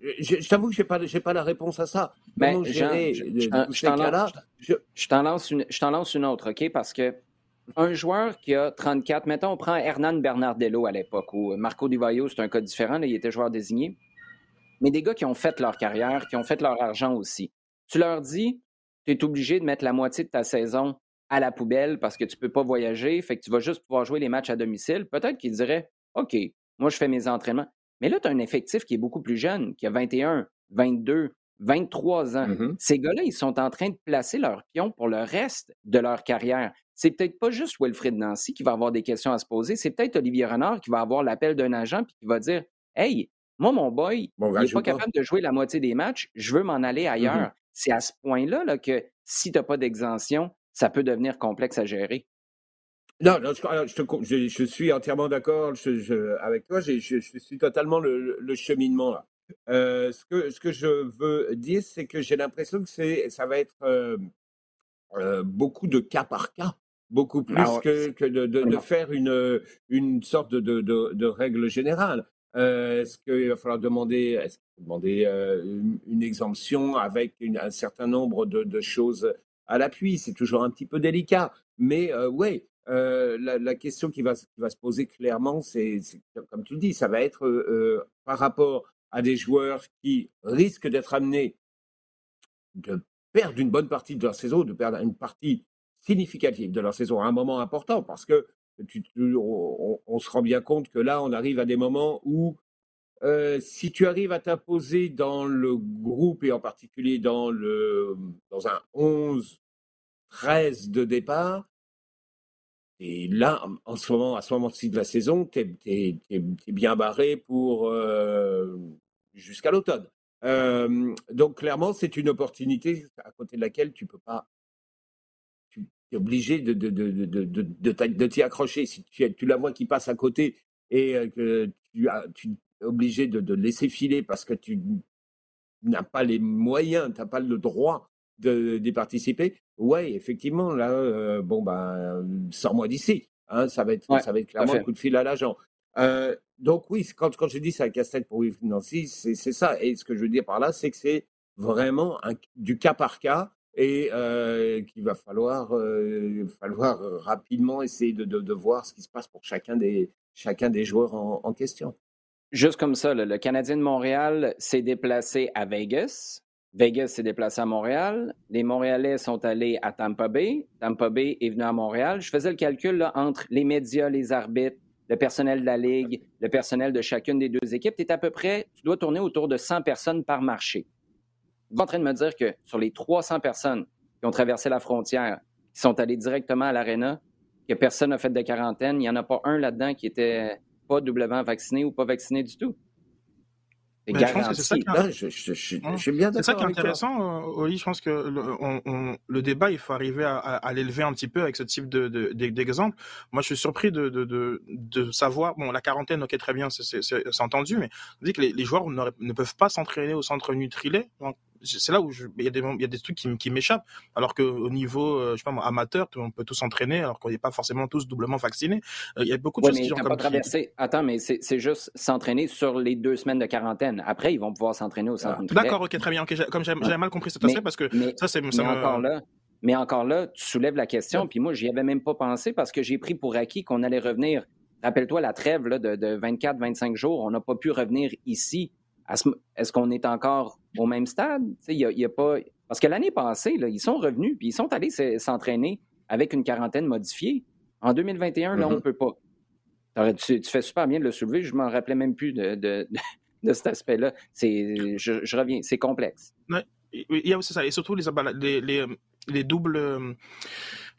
je, t'avoue que je n'ai pas, pas la réponse à ça. Ben, comment gérer je, je t'en lance, une, lance une autre, OK? Parce que un joueur qui a 34, mettons, on prend Hernan Bernardello à l'époque, ou Marco Di Vaio, c'est un cas différent, il était joueur désigné. Mais des gars qui ont fait leur carrière, qui ont fait leur argent aussi. Tu leur dis, tu es obligé de mettre la moitié de ta saison à la poubelle parce que tu ne peux pas voyager, fait que tu vas juste pouvoir jouer les matchs à domicile, peut-être qu'ils diraient OK, moi je fais mes entraînements. Mais là, tu as un effectif qui est beaucoup plus jeune, qui a 21, 22, 23 ans. Mm-hmm. Ces gars-là, ils sont en train de placer leur pion pour le reste de leur carrière. C'est peut-être pas juste Wilfred Nancy qui va avoir des questions à se poser, c'est peut-être Olivier Renard qui va avoir l'appel d'un agent puis qui va dire Hey, moi, mon boy, il n'est pas capable de jouer la moitié des matchs, je veux m'en aller mm-hmm. ailleurs. C'est à ce point-là là, que si tu n'as pas d'exemption, ça peut devenir complexe à gérer. Non, je, suis entièrement d'accord avec toi. Je, suis totalement le, cheminement là. Euh, ce, que, ce que je veux dire, c'est que j'ai l'impression que ça va être euh, beaucoup de cas par cas, beaucoup plus ah que, de, faire une, une sorte de, de règle générale. est-ce qu'il va falloir demander, demander une, exemption avec un certain nombre de, choses à l'appui? C'est toujours un petit peu délicat. Mais euh, oui, euh, la, question qui va, va, se poser clairement, c'est comme tu le dis, ça va être par rapport à des joueurs qui risquent d'être amenés de perdre une bonne partie de leur saison, de perdre une partie significative de leur saison à un moment important, parce que on, se rend bien compte que là, on arrive à des moments où si tu arrives à t'imposer dans le groupe et en particulier dans, le, dans un 11, 13 de départ, et là, en ce moment, à ce moment-ci de la saison, tu es, bien barré pour jusqu'à l'automne. donc clairement, c'est une opportunité à côté de laquelle tu peux pas. Tu es obligé de, de, de, de, t'y accrocher. Si tu, tu, la vois qui passe à côté et que tu, as, tu obligé de, laisser filer parce que tu n'as pas les moyens, tu n'as pas le droit d'y participer, ouais, effectivement, là, euh, bon, ben, sors-moi d'ici. Hein, ça, va être, ça va être clairement un coup de fil à l'agent. Euh, donc, oui, quand, quand je dis ça casse-tête pour Wilfried Nancy, c'est ça. Et ce que je veux dire par là, c'est que c'est vraiment un, du cas par cas et euh, qu'il va falloir, falloir rapidement essayer de, de, voir ce qui se passe pour chacun des, chacun des joueurs en question. Juste comme ça, le Canadien de Montréal s'est déplacé à Vegas. Vegas s'est déplacé à Montréal. Les Montréalais sont allés à Tampa Bay. Tampa Bay est venu à Montréal. Je faisais le calcul entre les médias, les arbitres, le personnel de la Ligue, le personnel de chacune des deux équipes, tu à peu près, tu dois tourner autour de 100 personnes par marché. Vous êtes en train de me dire que sur les 300 personnes qui ont traversé la frontière, qui sont allées directement à l'aréna, que personne n'a fait de quarantaine, il n'y en a pas un là-dedans qui était pas doublement vacciné ou pas vacciné du tout. C'est je pense que c'est ça qui est... je, je, je, je bien C'est ça qui est intéressant, euh, Oli. Je pense que le, on, on, le, débat, il faut arriver à, à, l'élever un petit peu avec ce type de, d'exemple. Moi, je suis surpris de, savoir. Bon, la quarantaine, ok, très bien, c'est, entendu, mais on dit que les, les joueurs ne peuvent pas s'entraîner au centre Nutrilé c'est là où il y a des il y a des trucs qui, qui m'échappent. Alors que au niveau euh, je sais pas moi, amateur on peut tous s'entraîner alors qu'on n'est pas forcément tous doublement vaccinés. Euh, il y a beaucoup de choses qui ont pas traversé attends mais c'est juste s'entraîner sur les deux semaines de quarantaine. Après ils vont pouvoir s'entraîner au centre ah, d'accord ok très bien. Comme j'avais mal compris cet aspect parce que ça c'est mais encore là mais encore là tu soulèves la question puis moi j'y avais même pas pensé parce que j'ai pris pour acquis qu'on allait revenir. Rappelle-toi la trêve là, de, de 24-25 jours on n'a pas pu revenir ici. Est-ce qu'on est encore au même stade? Il y a, pas... Parce que l'année passée, là, ils sont revenus puis ils sont allés s'entraîner avec une quarantaine modifiée. En 2021, là, on ne mm-hmm. peut pas. Tu, fais super bien de le soulever. Je m'en rappelais même plus de, de, cet aspect-là. Je, je reviens, c'est complexe. Oui, y a aussi ça. Et surtout les, les, les, les doubles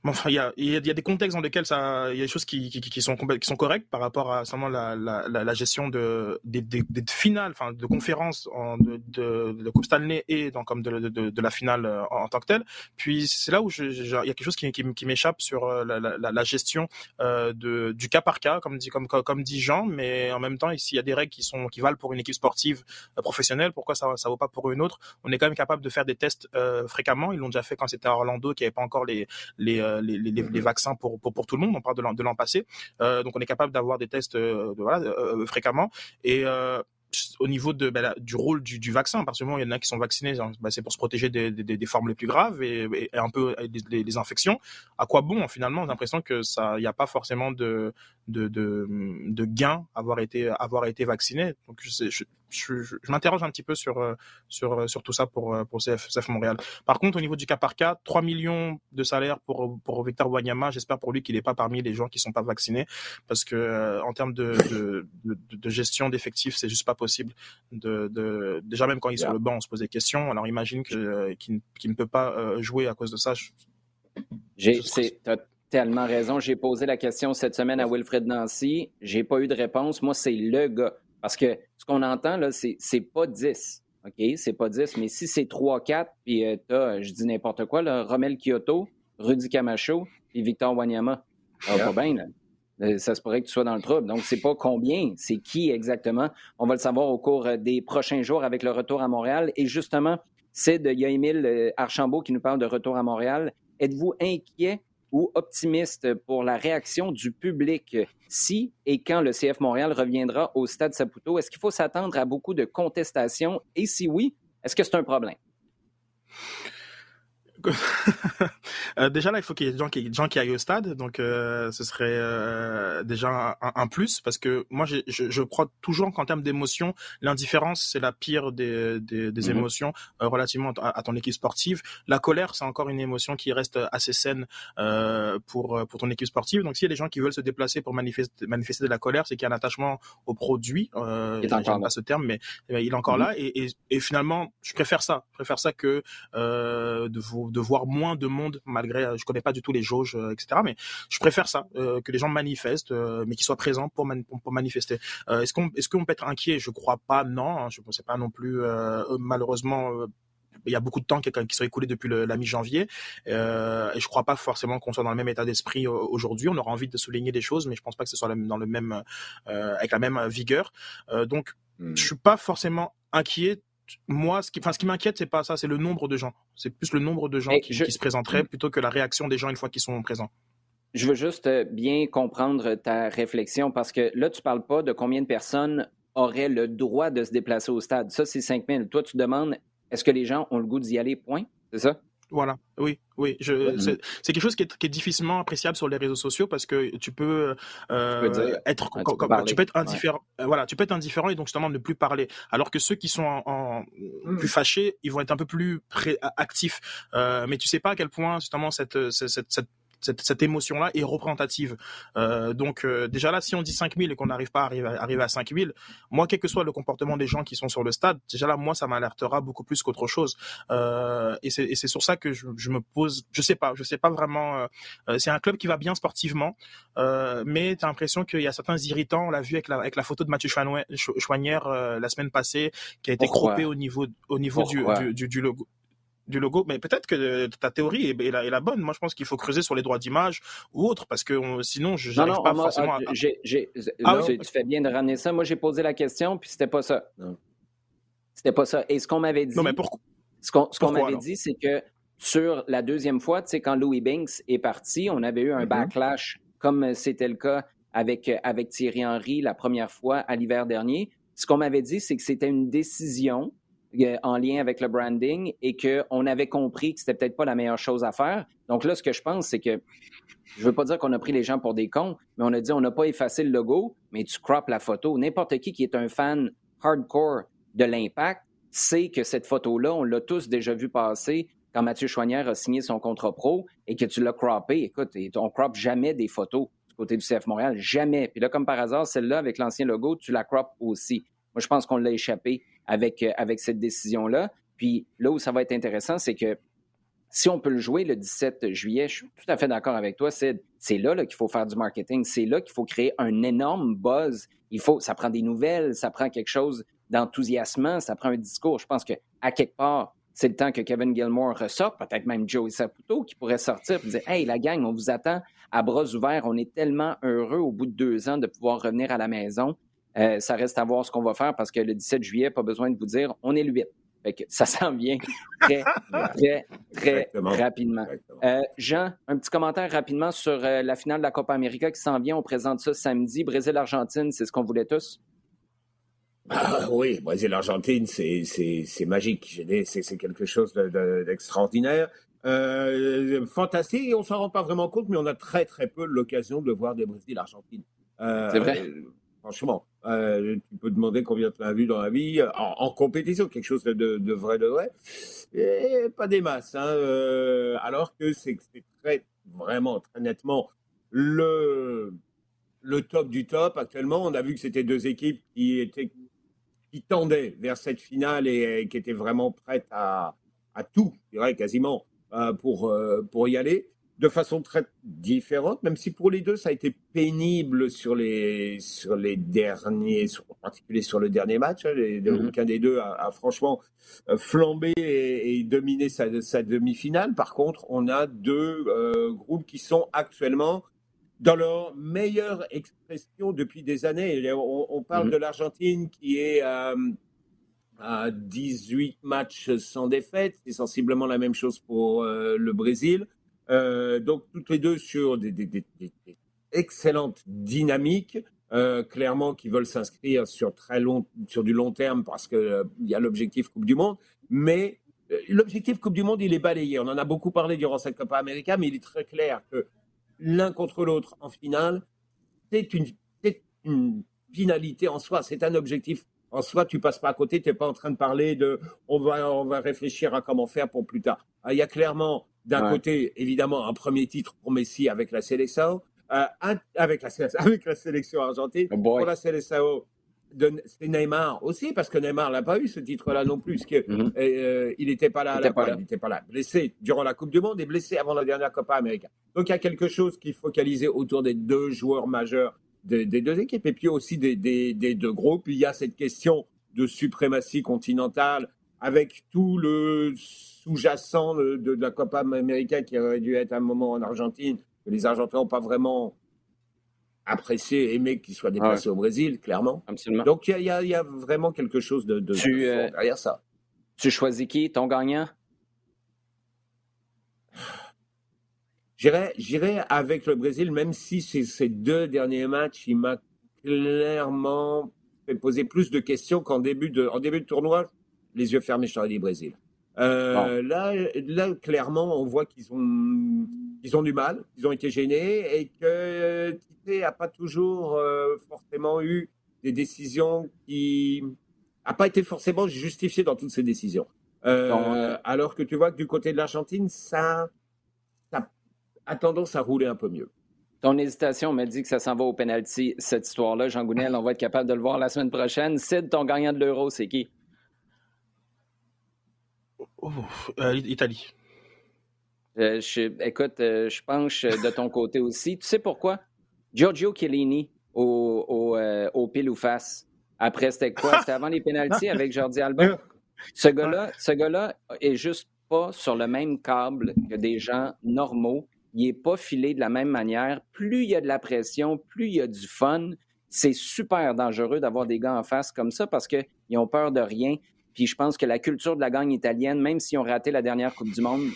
enfin, il y a, y a, des contextes dans lesquels ça, il y a des choses qui, qui, qui, sont qui sont correctes par rapport à seulement la, la, la, gestion de des, des, des finales, enfin de conférences en, de, de, de Coupe Stanley et donc comme de, de, la finale euh, en, tant que telle. Puis c'est là où il y a quelque chose qui, qui, m'échappe sur euh, la, gestion euh, de, du cas par cas, comme dit comme comme dit Jean, mais en même temps ici il y a des règles qui sont qui valent pour une équipe sportive euh, professionnelle. Pourquoi ça ça vaut pas pour une autre? On est quand même capable de faire des tests euh, fréquemment. Ils l'ont déjà fait quand c'était à Orlando, qui avait pas encore les les les, les, les, mhm. vaccins pour, pour, pour, tout le monde. On parle de l'an passé. Euh, donc, on est capable d'avoir des tests euh, voilà, euh, fréquemment. Et au niveau de, ben, du rôle du, du, vaccin, parce que il y en a qui sont vaccinés, ben, c'est pour se protéger des, des, des, formes les plus graves et, et un peu des, des, infections. À quoi bon finalement J'ai l'impression que ça, il n'y a pas forcément de, de, de, de gain avoir été avoir été vacciné. Donc je, je, je, je m'interroge un petit peu sur sur sur tout ça pour pour CF, Montréal. Par contre, au niveau du cas par cas, 3 millions de salaires pour pour Victor Wanyama. J'espère pour lui qu'il n'est pas parmi les gens qui sont pas vaccinés, parce que en termes de de, de, de gestion d'effectifs, c'est juste pas possible. De, déjà même quand il est sur le banc, on se pose des questions. Alors imagine qu'il ne peut pas jouer à cause de ça. J'ai tellement raison. J'ai posé la question cette semaine à Wilfred Nancy. J'ai pas eu de réponse. Moi, c'est le gars. Parce que qu'on entend, là, c'est, pas 10. OK? C'est pas 10. Mais si c'est 3-4, puis euh, t'as, je dis n'importe quoi, là, Romel Kyoto, Rudy Camacho et Victor Wanyama. Ça va pas bien, là. Euh, ça se pourrait que tu sois dans le trouble. Donc, c'est pas combien, c'est qui exactement. On va le savoir au cours euh, des prochains jours avec le retour à Montréal. Et justement, c'est de Émile Archambault qui nous parle de retour à Montréal. Êtes-vous inquiet ou optimiste pour la réaction du public si et quand le CF Montréal reviendra au Stade Saputo? Est-ce qu'il faut s'attendre à beaucoup de contestations? Et si oui, est-ce que c'est un problème? Euh, déjà là, il faut qu'il y ait des gens qui, des gens qui aillent au stade, donc euh, ce serait euh, déjà un, un, plus parce que moi, je, je crois toujours qu'en termes d'émotion, l'indifférence c'est la pire des, des, des mhm. émotions relativement à, ton équipe sportive. La colère, c'est encore une émotion qui reste assez saine pour pour ton équipe sportive. Donc s'il y a des gens qui veulent se déplacer pour manifester, manifester de la colère, c'est qu'il y a un attachement au produit. Euh, J'aime pas ce terme, mais, il est encore mhm. là et, et, et, finalement, je préfère ça. Je préfère ça que de vous de voir moins de monde malgré je connais pas du tout les jauges euh, etc mais je préfère ça euh, que les gens manifestent euh, mais qu'ils soient présents pour, pour, manifester est-ce qu'on est-ce qu'on peut être inquiet? Je crois pas non hein, je ne sais pas non plus malheureusement il y a beaucoup de temps qui, qui sont écoulés depuis la mi-janvier euh, et je crois pas forcément qu'on soit dans le même état d'esprit aujourd'hui. On aura envie de souligner des choses, mais je pense pas que ce soit dans le même euh, avec la même vigueur. Euh, donc, hmm. je suis pas forcément inquiet moi, ce qui, enfin, ce qui m'inquiète, c'est pas ça, c'est le nombre de gens. C'est plus le nombre de gens qui, se présenteraient plutôt que la réaction des gens une fois qu'ils sont présents. Je veux juste euh, bien comprendre ta réflexion parce que là, tu parles pas de combien de personnes auraient le droit de se déplacer au stade. Ça, c'est 5 000. Toi, tu demandes, est-ce que les gens ont le goût d'y aller? Point? C'est ça? Voilà, oui, oui. Je, c'est, quelque chose qui est, qui est, difficilement appréciable sur les réseaux sociaux parce que tu peux, euh, être, tu peux, être indifférent. Euh, voilà, tu peux être indifférent et donc justement ne plus parler. Alors que ceux qui sont en, mmh. plus fâchés, ils vont être un peu plus actifs. Euh, mais tu sais pas à quel point justement cette, cette, cette cette, émotion-là est représentative. Euh, donc euh, déjà là, si on dit 5000 et qu'on n'arrive pas à arriver, à arriver à 5000, moi, quel que soit le comportement des gens qui sont sur le stade, déjà là, moi, ça m'alertera beaucoup plus qu'autre chose. Euh, et c'est sur ça que je, je, me pose, je sais pas, je sais pas vraiment. c'est un club qui va bien sportivement, mais tu as l'impression qu'il y a certains irritants. On l'a vu avec la, avec la photo de Mathieu Chouanière la semaine passée, qui a été croppée au niveau, au niveau du, du, du, logo du logo, mais peut-être que ta théorie est, la, bonne. Moi, je pense qu'il faut creuser sur les droits d'image ou autre, parce que sinon, je n'arrive pas forcément à... Ah tu fais bien de ramener ça. Moi, j'ai posé la question, puis c'était pas ça. C'était pas ça. Et ce qu'on m'avait dit... Non, mais pourquoi? Ce qu'on m'avait dit, c'est que sur la deuxième fois, tu sais, quand Louis Binks est parti, on avait eu un mm-hmm. backlash, comme c'était le cas avec, avec Thierry Henry la première fois à l'hiver dernier. Ce qu'on m'avait dit, c'est que c'était une décision euh, en lien avec le branding et qu'on avait compris que c'était peut-être pas la meilleure chose à faire. Donc là, ce que je pense, c'est que je veux pas dire qu'on a pris les gens pour des cons, mais on a dit on n'a pas effacé le logo, mais tu croppes la photo. N'importe qui qui est un fan hardcore de l'impact sait que cette photo-là, on l'a tous déjà vu passer quand Mathieu Chouanière a signé son contrat pro et que tu l'as croppé. Écoute, on croppe jamais des photos du côté du CF Montréal, jamais. Puis là, comme par hasard, celle-là, avec l'ancien logo, tu la croppes aussi. Moi, je pense qu'on l'a échappé avec, euh, avec cette décision-là. Puis là où ça va être intéressant, c'est que si on peut le jouer le 17 juillet, je suis tout à fait d'accord avec toi, Sid. C'est là, qu'il faut faire du marketing. C'est là qu'il faut créer un énorme buzz. Il faut, ça prend des nouvelles, ça prend quelque chose d'enthousiasmant, ça prend un discours. Je pense que à quelque part, c'est le temps que Kevin Gilmore ressorte, peut-être même Joey Saputo qui pourrait sortir et dire Hey, la gang, on vous attend à bras ouverts. On est tellement heureux au bout de deux ans de pouvoir revenir à la maison. Euh, ça reste à voir ce qu'on va faire parce que le 17 juillet, pas besoin de vous dire, on est le 8. ça s'en vient très, très, très rapidement. Euh, Jean, un petit commentaire rapidement sur euh, la finale de la Copa América qui s'en vient. On présente ça samedi. Brésil-Argentine, c'est ce qu'on voulait tous? Ah, oui, Brésil-Argentine, c'est magique. C'est quelque chose d'extraordinaire. fantastique, on s'en rend pas vraiment compte, mais on a très très peu l'occasion de voir des Brésil-Argentine. c'est vrai. Franchement, euh, tu peux demander combien tu as vu dans la vie euh, en, compétition, quelque chose de, vrai de vrai, pas des masses. Hein, euh, alors que c'est très, vraiment, très nettement le, le top du top. Actuellement, on a vu que c'était deux équipes qui étaient qui tendaient vers cette finale et, qui étaient vraiment prêtes à, à tout, je dirais quasiment, pour, pour y aller de façon très différente, même si pour les deux, ça a été pénible sur les, sur les derniers, en particulier sur le dernier match. Hein, mhm. Aucun des deux a, franchement euh, flambé et, dominé sa, demi-finale. Par contre, on a deux euh, groupes qui sont actuellement dans leur meilleure expression depuis des années. On, parle mhm. de l'Argentine qui est euh, à 18 matchs sans défaite. C'est sensiblement la même chose pour le Brésil. Euh, donc toutes les deux sur des, excellentes dynamiques, euh, clairement qui veulent s'inscrire sur très long, sur du long terme parce qu'il euh, y a l'objectif Coupe du Monde, mais l'objectif Coupe du Monde il est balayé. On en a beaucoup parlé durant cette Copa América, mais il est très clair que l'un contre l'autre en finale, c'est une, une finalité en soi, c'est un objectif en soi, tu passes pas à côté, tu n'es pas en train de parler de on va, on va réfléchir à comment faire pour plus tard. Ah, il y a clairement d'un côté, évidemment, un premier titre pour Messi avec la sélection, euh, avec, la, avec la sélection argentine. Oh pour la sélection, c'est Neymar aussi, parce que Neymar n'a pas eu ce titre-là non plus, parce mm-hmm. euh, il n'était pas là, il n'était pas, là, blessé durant la Coupe du Monde et blessé avant la dernière Copa América. Donc il y a quelque chose qui focalisait autour des deux joueurs majeurs des, deux équipes et puis aussi des, des, deux groupes. Il y a cette question de suprématie continentale avec tout le sous-jacent de, la Copa América qui aurait dû être un moment en Argentine, que les Argentins n'ont pas vraiment apprécié, aimé qu'il soit déplacé au Brésil, clairement. Donc il y, a vraiment quelque chose de, de, euh, derrière ça. Tu choisis qui, ton gagnant? J'irai avec le Brésil, même si ces deux derniers matchs, il m'a clairement fait poser plus de questions qu'en début de, en début de tournoi. Les yeux fermés, je t'aurais dit Brésil. Euh, là, là, clairement, on voit qu'ils ont, ils ont du mal, ils ont été gênés et que Tite n'a pas toujours euh, forcément eu des décisions qui n'a pas été forcément justifiées dans toutes ces décisions. Euh, alors que tu vois que du côté de l'Argentine, ça, ça a tendance à rouler un peu mieux. Ton hésitation me dit que ça s'en va au penalty, cette histoire-là. Jean Gounel, on va être capable de le voir la semaine prochaine. Sid, ton gagnant de l'Euro, c'est qui? Oh, euh, Italie. Euh, écoute, euh, je penche de ton côté aussi. Tu sais pourquoi? Giorgio Chiellini au, au, au pile ou face. Après, c'était quoi? C'était avant les pénalties avec Jordi Alba? Ce gars-là, ce gars-là est juste pas sur le même câble que des gens normaux il n'est pas filé de la même manière. Plus il y a de la pression, plus il y a du fun. C'est super dangereux d'avoir des gars en face comme ça parce qu'ils ont peur de rien. Puis je pense que la culture de la gagne italienne, même s'ils ont raté la dernière Coupe du Monde,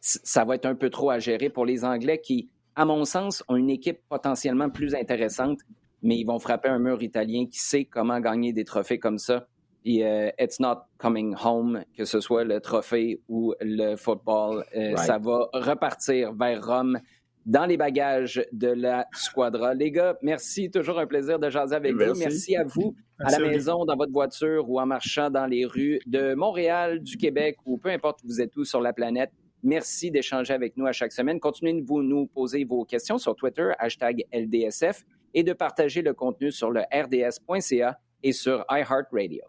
ça va être un peu trop à gérer pour les Anglais qui, à mon sens, ont une équipe potentiellement plus intéressante, mais ils vont frapper un mur italien qui sait comment gagner des trophées comme ça. Puis euh, It's Not Coming Home, que ce soit le trophée ou le football, euh, ça va repartir vers Rome dans les bagages de la Squadra. Les gars, merci. Toujours un plaisir de jaser avec vous. Merci à vous, à la maison, dans votre voiture ou en marchant dans les rues de Montréal, du Québec ou peu importe où vous êtes où sur la planète. Merci d'échanger avec nous à chaque semaine. Continuez de vous nous poser vos questions sur Twitter, hashtag LDSF, et de partager le contenu sur le rds.ca et sur iHeartRadio.